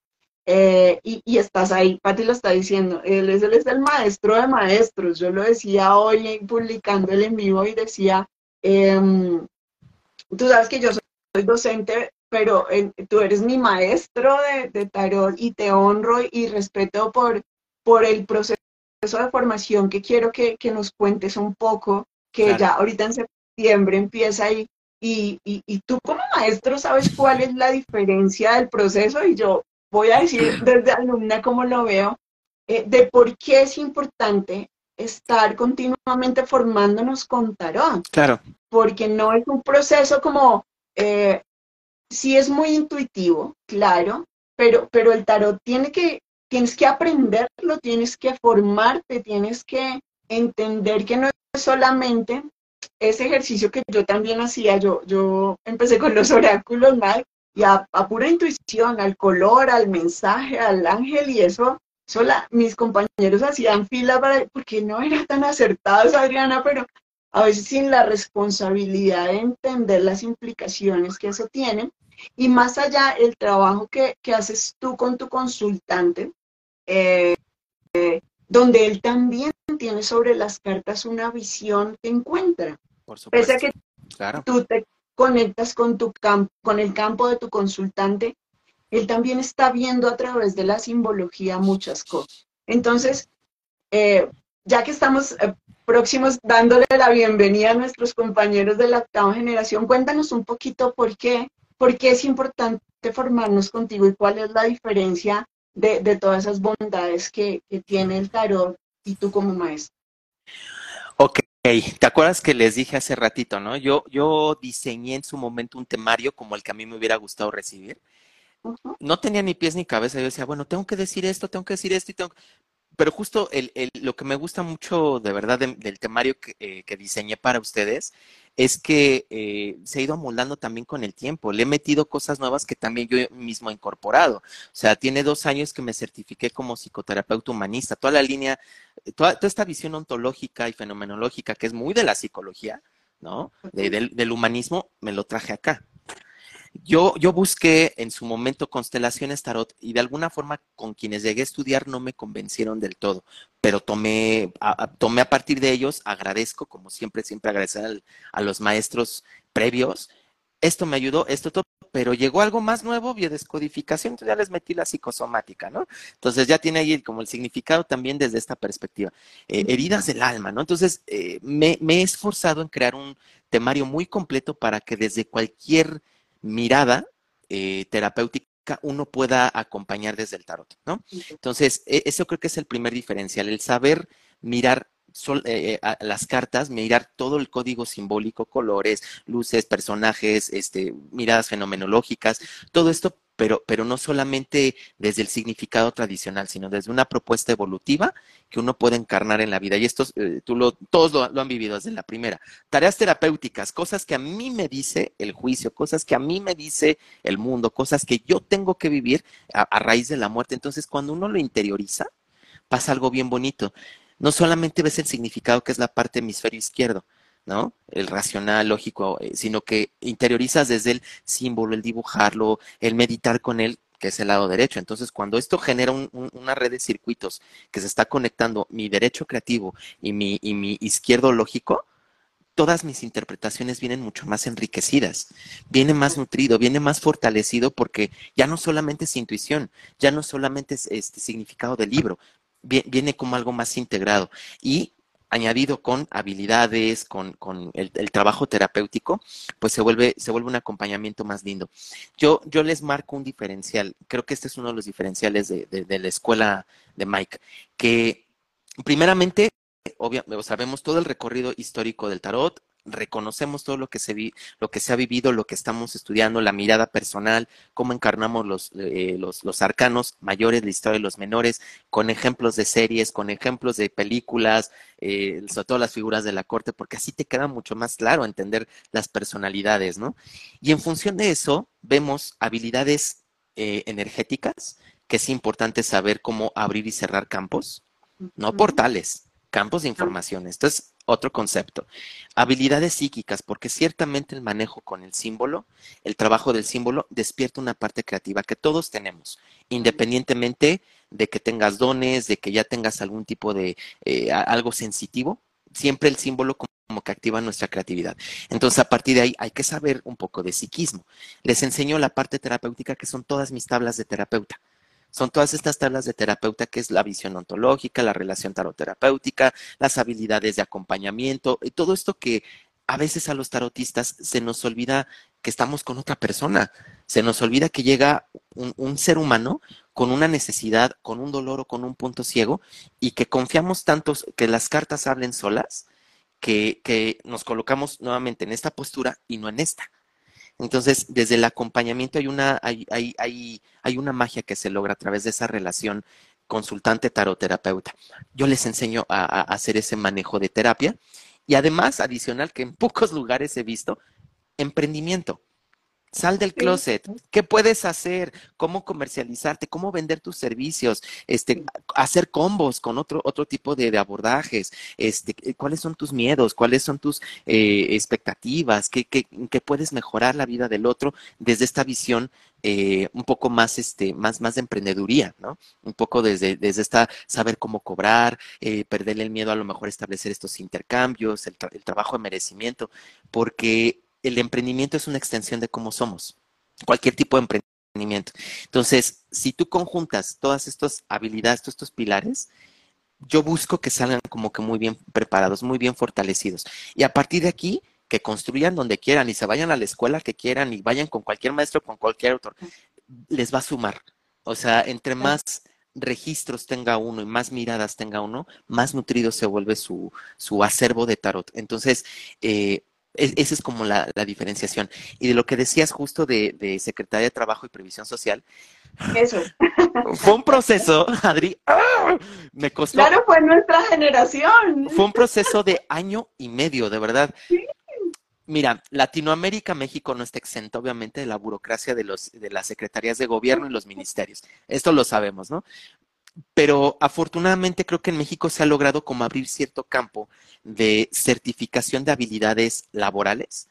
S1: Eh, y, estás ahí, Pati lo está diciendo, él es, él es el maestro de maestros. Yo lo decía hoy publicando el en vivo y decía, em, tú sabes que yo soy docente, pero tú eres mi maestro de, de tarot y te honro y respeto por, por el proceso de formación que quiero que, nos cuentes un poco, que ya ahorita en septiembre empieza ahí. Y, y, tú como maestro sabes cuál es la diferencia del proceso y yo voy a decir desde alumna como lo veo, eh, de por qué es importante estar continuamente formándonos con tarot.
S2: Claro.
S1: Porque no es un proceso como, eh, sí es muy intuitivo, claro, pero, pero el tarot tiene que tienes que aprenderlo, tienes que formarte, tienes que entender que no es solamente ese ejercicio que yo también hacía, yo, yo empecé con los oráculos, y a, pura intuición, al color, al mensaje, al ángel y eso, sola, mis compañeros hacían fila para, porque no era tan acertados, Adriana, pero a veces sin la responsabilidad de entender las implicaciones que eso tiene. Y más allá, el trabajo que, haces tú con tu consultante, eh, eh, donde él también tiene sobre las cartas una visión que encuentra.
S2: Por supuesto. Pese
S1: a que tú te conectas con, tu campo, con el campo de tu consultante, él también está viendo a través de la simbología muchas cosas. Entonces, eh, ya que estamos eh, próximos dándole la bienvenida a nuestros compañeros de la octava generación, cuéntanos un poquito por qué, por qué es importante formarnos contigo y cuál es la diferencia de, todas esas bondades que, tiene el tarot y tú como maestro.
S2: Ok, ¿te acuerdas que les dije hace ratito, no? Yo, yo diseñé en su momento un temario como el que a mí me hubiera gustado recibir. No tenía ni pies ni cabeza. Yo decía, bueno, tengo que decir esto, tengo que decir esto y tengo pero justo el, el, lo que me gusta mucho de verdad del temario que, eh, que, diseñé para ustedes es que eh, se ha ido amoldando también con el tiempo. Le he metido cosas nuevas que también yo mismo he incorporado. O sea, tiene dos años que me certifiqué como psicoterapeuta humanista. Toda la línea, toda, toda esta visión ontológica y fenomenológica que es muy de la psicología, ¿no? del, del humanismo, me lo traje acá. Yo, yo busqué en su momento constelaciones tarot y de alguna forma con quienes llegué a estudiar no me convencieron del todo, pero tomé a, tomé a partir de ellos, agradezco, como siempre, siempre agradecer a los maestros previos. Esto me ayudó, esto todo, pero llegó algo más nuevo, biodescodificación, entonces ya les metí la psicosomática, ¿no? Entonces ya tiene ahí como el significado también desde esta perspectiva. Eh, heridas del alma, ¿no? Entonces eh, me, me he esforzado en crear un temario muy completo para que desde cualquier mirada eh, terapéutica uno pueda acompañar desde el tarot, ¿no? Entonces, e, eso creo que es el primer diferencial, el saber mirar eh, eh, las cartas, mirar todo el código simbólico, colores, luces, personajes, este, miradas fenomenológicas, todo esto pero, pero no solamente desde el significado tradicional, sino desde una propuesta evolutiva que uno puede encarnar en la vida. Y esto, eh, tú lo, todos lo, han vivido desde la primera. Tareas terapéuticas, cosas que a mí me dice el juicio, cosas que a mí me dice el mundo, cosas que yo tengo que vivir a, a raíz de la muerte. Entonces, cuando uno lo interioriza, pasa algo bien bonito. No solamente ves el significado que es la parte hemisferio izquierdo, ¿no? El racional, lógico, eh, sino que interiorizas desde el símbolo, el dibujarlo, el meditar con él, que es el lado derecho. Entonces, cuando esto genera una red de circuitos que se está conectando mi derecho creativo y mi, y mi izquierdo lógico, todas mis interpretaciones vienen mucho más enriquecidas, viene más nutrido, viene más fortalecido porque ya no solamente es intuición, ya no solamente es este significado del libro, viene como algo más integrado. Y añadido con habilidades, con, con el, trabajo terapéutico, pues se vuelve, se vuelve un acompañamiento más lindo. Yo, yo les marco un diferencial, creo que este es uno de los diferenciales de, de, la escuela de Mike, que primeramente, obviamente, sabemos todo el recorrido histórico del tarot, reconocemos todo lo que se vi, lo que se ha vivido, lo que estamos estudiando, la mirada personal, cómo encarnamos los, eh, los, los, arcanos mayores, la historia de los menores, con ejemplos de series, con ejemplos de películas, eh, sobre todo las figuras de la corte, porque así te queda mucho más claro entender las personalidades, ¿no? Y en función de eso, vemos habilidades eh, energéticas, que es importante saber cómo abrir y cerrar campos, no portales, campos de información. Esto es otro concepto. Habilidades psíquicas, porque ciertamente el manejo con el símbolo, el trabajo del símbolo, despierta una parte creativa que todos tenemos, independientemente de que tengas dones, de que ya tengas algún tipo de eh, algo sensitivo, siempre el símbolo como que activa nuestra creatividad. Entonces, a partir de ahí hay que saber un poco de psiquismo. Les enseño la parte terapéutica que son todas mis tablas de terapeuta. Son todas estas tablas de terapeuta que es la visión ontológica, la relación taroterapéutica, las habilidades de acompañamiento, y todo esto que a veces a los tarotistas se nos olvida que estamos con otra persona, se nos olvida que llega un, ser humano con una necesidad, con un dolor o con un punto ciego y que confiamos tanto que las cartas hablen solas que, que nos colocamos nuevamente en esta postura y no en esta. Entonces, desde el acompañamiento hay una, hay, hay, hay, hay una magia que se logra a través de esa relación consultante taroterapeuta. Yo les enseño a, a, hacer ese manejo de terapia y además, adicional, que en pocos lugares he visto, emprendimiento. Sal del closet. ¿Qué puedes hacer? ¿Cómo comercializarte? ¿Cómo vender tus servicios? Este, hacer combos con otro, otro tipo de, abordajes. Este, eh, ¿Cuáles son tus miedos? ¿Cuáles son tus eh, expectativas? ¿Qué, qué, qué puedes mejorar la vida del otro desde esta visión eh, un poco más, este, más, más de emprendeduría, ¿no? Un poco desde, desde esta saber cómo cobrar, eh, perderle el miedo a lo mejor establecer estos intercambios, el, el trabajo de merecimiento, porque el emprendimiento es una extensión de cómo somos, cualquier tipo de emprendimiento. Entonces, si tú conjuntas todas estas habilidades, todos estos pilares, yo busco que salgan como que muy bien preparados, muy bien fortalecidos. Y a partir de aquí, que construyan donde quieran y se vayan a la escuela que quieran y vayan con cualquier maestro, con cualquier autor, les va a sumar. O sea, entre más registros tenga uno y más miradas tenga uno, más nutrido se vuelve su, su acervo de tarot. Entonces, eh, esa es como la, diferenciación. Y de lo que decías justo de, de, Secretaría de Trabajo y Previsión Social.
S1: Eso.
S2: Fue un proceso, Adri. ¡ah! Me costó.
S1: Claro, fue nuestra generación.
S2: Fue un proceso de año y medio, de verdad. Mira, Latinoamérica, México no está exento, obviamente, de la burocracia de, los, de las secretarías de gobierno y los ministerios. Esto lo sabemos, ¿no? Pero afortunadamente creo que en México se ha logrado como abrir cierto campo de certificación de habilidades laborales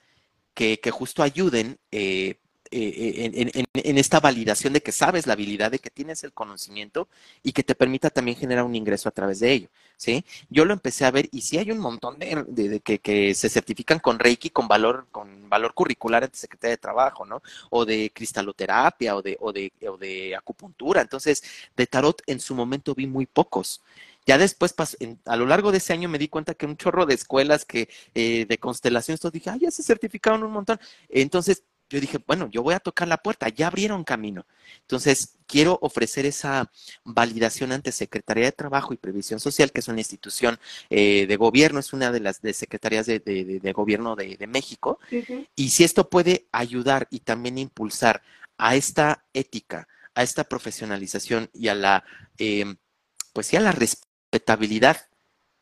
S2: que, que justo ayuden eh, eh, en, en, esta validación de que sabes la habilidad, de que tienes el conocimiento y que te permita también generar un ingreso a través de ello, ¿sí? Yo lo empecé a ver y sí hay un montón de, que, se certifican con Reiki con valor, con valor curricular de Secretaría de Trabajo, ¿no? O de cristaloterapia o de, o de, o de acupuntura. Entonces, de tarot en su momento vi muy pocos. Ya después, a lo largo de ese año me di cuenta que un chorro de escuelas que eh, de constelaciones, todos dije, ah, ya se certificaron un montón. Entonces, yo dije, bueno, yo voy a tocar la puerta, ya abrieron camino. Entonces, quiero ofrecer esa validación ante Secretaría de Trabajo y Previsión Social, que es una institución eh, de gobierno, es una de las de secretarías de, gobierno de, México. Y si esto puede ayudar y también impulsar a esta ética, a esta profesionalización y a la, eh, pues sí, a la respetabilidad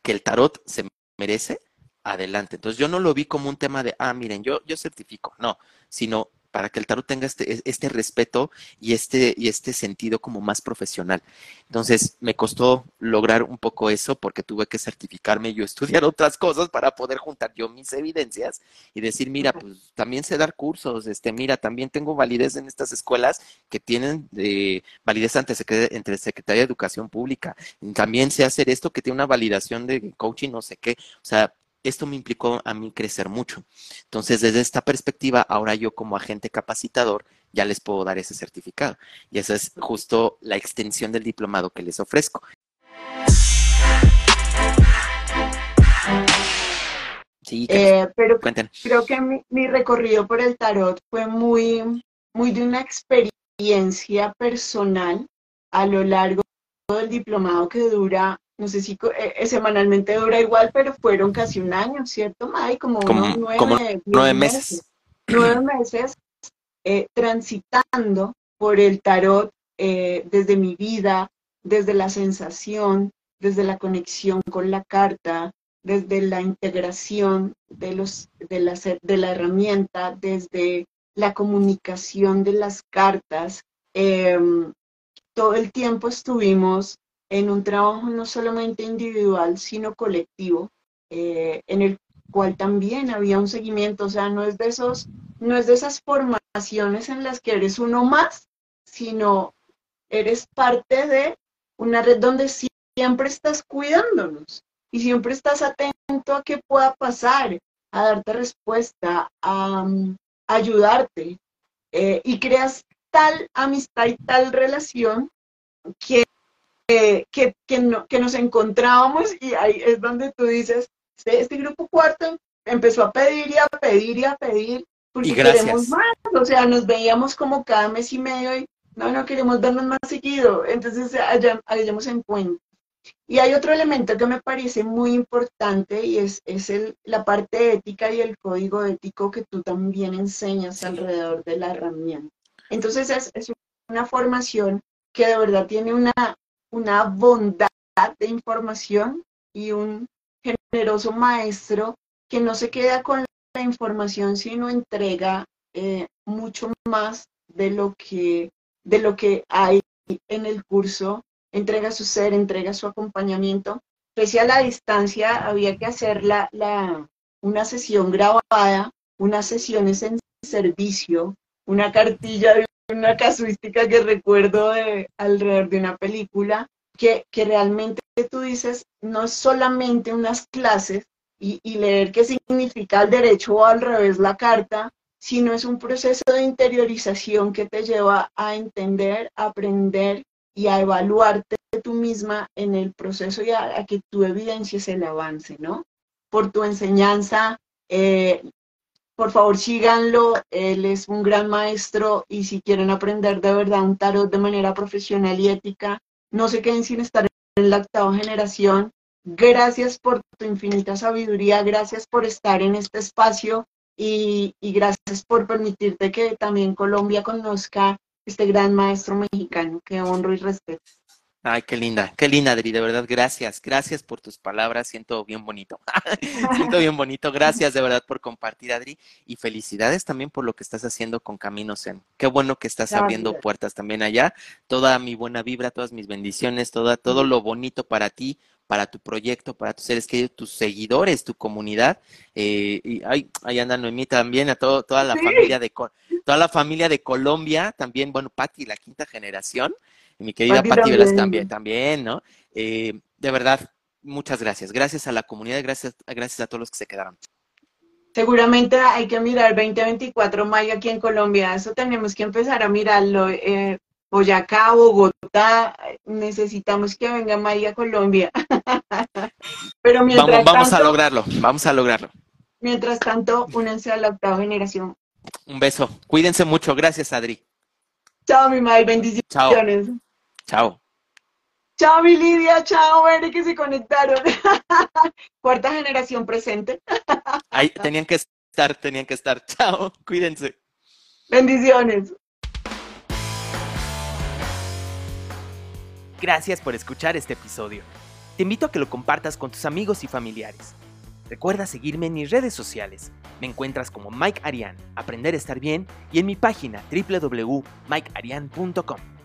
S2: que el tarot se merece, adelante. Entonces yo no lo vi como un tema de, ah, miren, yo, yo certifico, no, sino para que el tarot tenga este, este respeto y este, y este sentido como más profesional. Entonces, me costó lograr un poco eso porque tuve que certificarme y yo estudiar otras cosas para poder juntar yo mis evidencias y decir, mira, pues también sé dar cursos, este, mira, también tengo validez en estas escuelas que tienen eh, validez ante, entre Secretaría de Educación Pública. También sé hacer esto que tiene una validación de coaching, no sé qué. O sea, esto me implicó a mí crecer mucho. Entonces, desde esta perspectiva, ahora yo como agente capacitador ya les puedo dar ese certificado. Y esa es justo la extensión del diplomado que les ofrezco.
S1: Sí, eh, pero creo que mi, mi, recorrido por el tarot fue muy, muy de una experiencia personal a lo largo del diplomado que dura no sé si eh, eh, semanalmente dura igual, pero fueron casi un año, ¿cierto, May? Como,
S2: nueve, meses.
S1: Nueve meses eh, transitando por el tarot desde mi vida, desde la sensación, desde la conexión con la carta, desde la integración de, los, de, la, de la herramienta, desde la comunicación de las cartas. Em, todo el tiempo estuvimos en un trabajo no solamente individual, sino colectivo, eh, en el cual también había un seguimiento, o sea, no es de esos, no es de esas formaciones en las que eres uno más, sino eres parte de una red donde siempre estás cuidándonos y siempre estás atento a qué pueda pasar, a darte respuesta, a, ayudarte eh, y creas tal amistad y tal relación que que, que, nos encontrábamos y ahí es donde tú dices, este, este, grupo cuarto empezó a pedir y a pedir y a pedir porque queremos más, o sea, nos veíamos como cada mes y medio y no, no queremos vernos más seguido, entonces hayamos en cuenta. Y hay otro elemento que me parece muy importante y es, es el, la parte ética y el código ético que tú también enseñas alrededor de la herramienta. Entonces es, es una formación que de verdad tiene una, una bondad de información y un generoso maestro que no se queda con la información, sino entrega eh, mucho más de lo que de lo que hay en el curso, entrega su ser, entrega su acompañamiento. Pese a la distancia, había que hacer la, una sesión grabada, unas sesiones en servicio, una cartilla una casuística que recuerdo de alrededor de una película, que, que realmente tú dices, no es solamente unas clases y, y leer qué significa el derecho o al revés la carta, sino es un proceso de interiorización que te lleva a entender, a aprender y a evaluarte tú misma en el proceso y a, que tú evidencies el avance, ¿no? Por tu enseñanza, eh, por favor síganlo, él es un gran maestro y si quieren aprender de verdad un tarot de manera profesional y ética, no se queden sin estar en la octava generación. Gracias por tu infinita sabiduría, gracias por estar en este espacio y, gracias por permitirte que también Colombia conozca este gran maestro mexicano que honro y respeto.
S2: Ay, qué linda, qué linda, Adri, de verdad, gracias, gracias por tus palabras, siento bien bonito, siento bien bonito, gracias de verdad por compartir, Adri, y felicidades también por lo que estás haciendo con Caminos en. Qué bueno que estás abriendo puertas también allá, toda mi buena vibra, todas mis bendiciones, toda, todo lo bonito para ti, para tu proyecto, para tus seres queridos, tus seguidores, tu comunidad. Eh, y ay, ahí anda Noemí también, a todo, toda la familia de toda la familia de Colombia, también, bueno, Patti, la quinta generación, y mi querida Patti Velas también, también, ¿no? Eh, de verdad, muchas gracias. Gracias a la comunidad, gracias, gracias a todos los que se quedaron.
S1: Seguramente hay que mirar 2024 mayo aquí en Colombia, eso tenemos que empezar a mirarlo. Eh, Boyacá, Bogotá, necesitamos que venga María Colombia.
S2: Pero mientras vamos, a lograrlo, vamos a lograrlo.
S1: Mientras tanto, únanse a la octava generación.
S2: Un beso. Cuídense mucho. Gracias, Adri.
S1: Chao, mi May. Bendiciones.
S2: Chao.
S1: Chao. mi Lidia. Chao, Eri, que se conectaron. Cuarta generación presente.
S2: Ahí tenían que estar, tenían que estar. Chao. Cuídense.
S1: Bendiciones.
S2: Gracias por escuchar este episodio. Te invito a que lo compartas con tus amigos y familiares. Recuerda seguirme en mis redes sociales. Me encuentras como Mike Arian, Aprender a estar bien, y en mi página www.mikearian.com.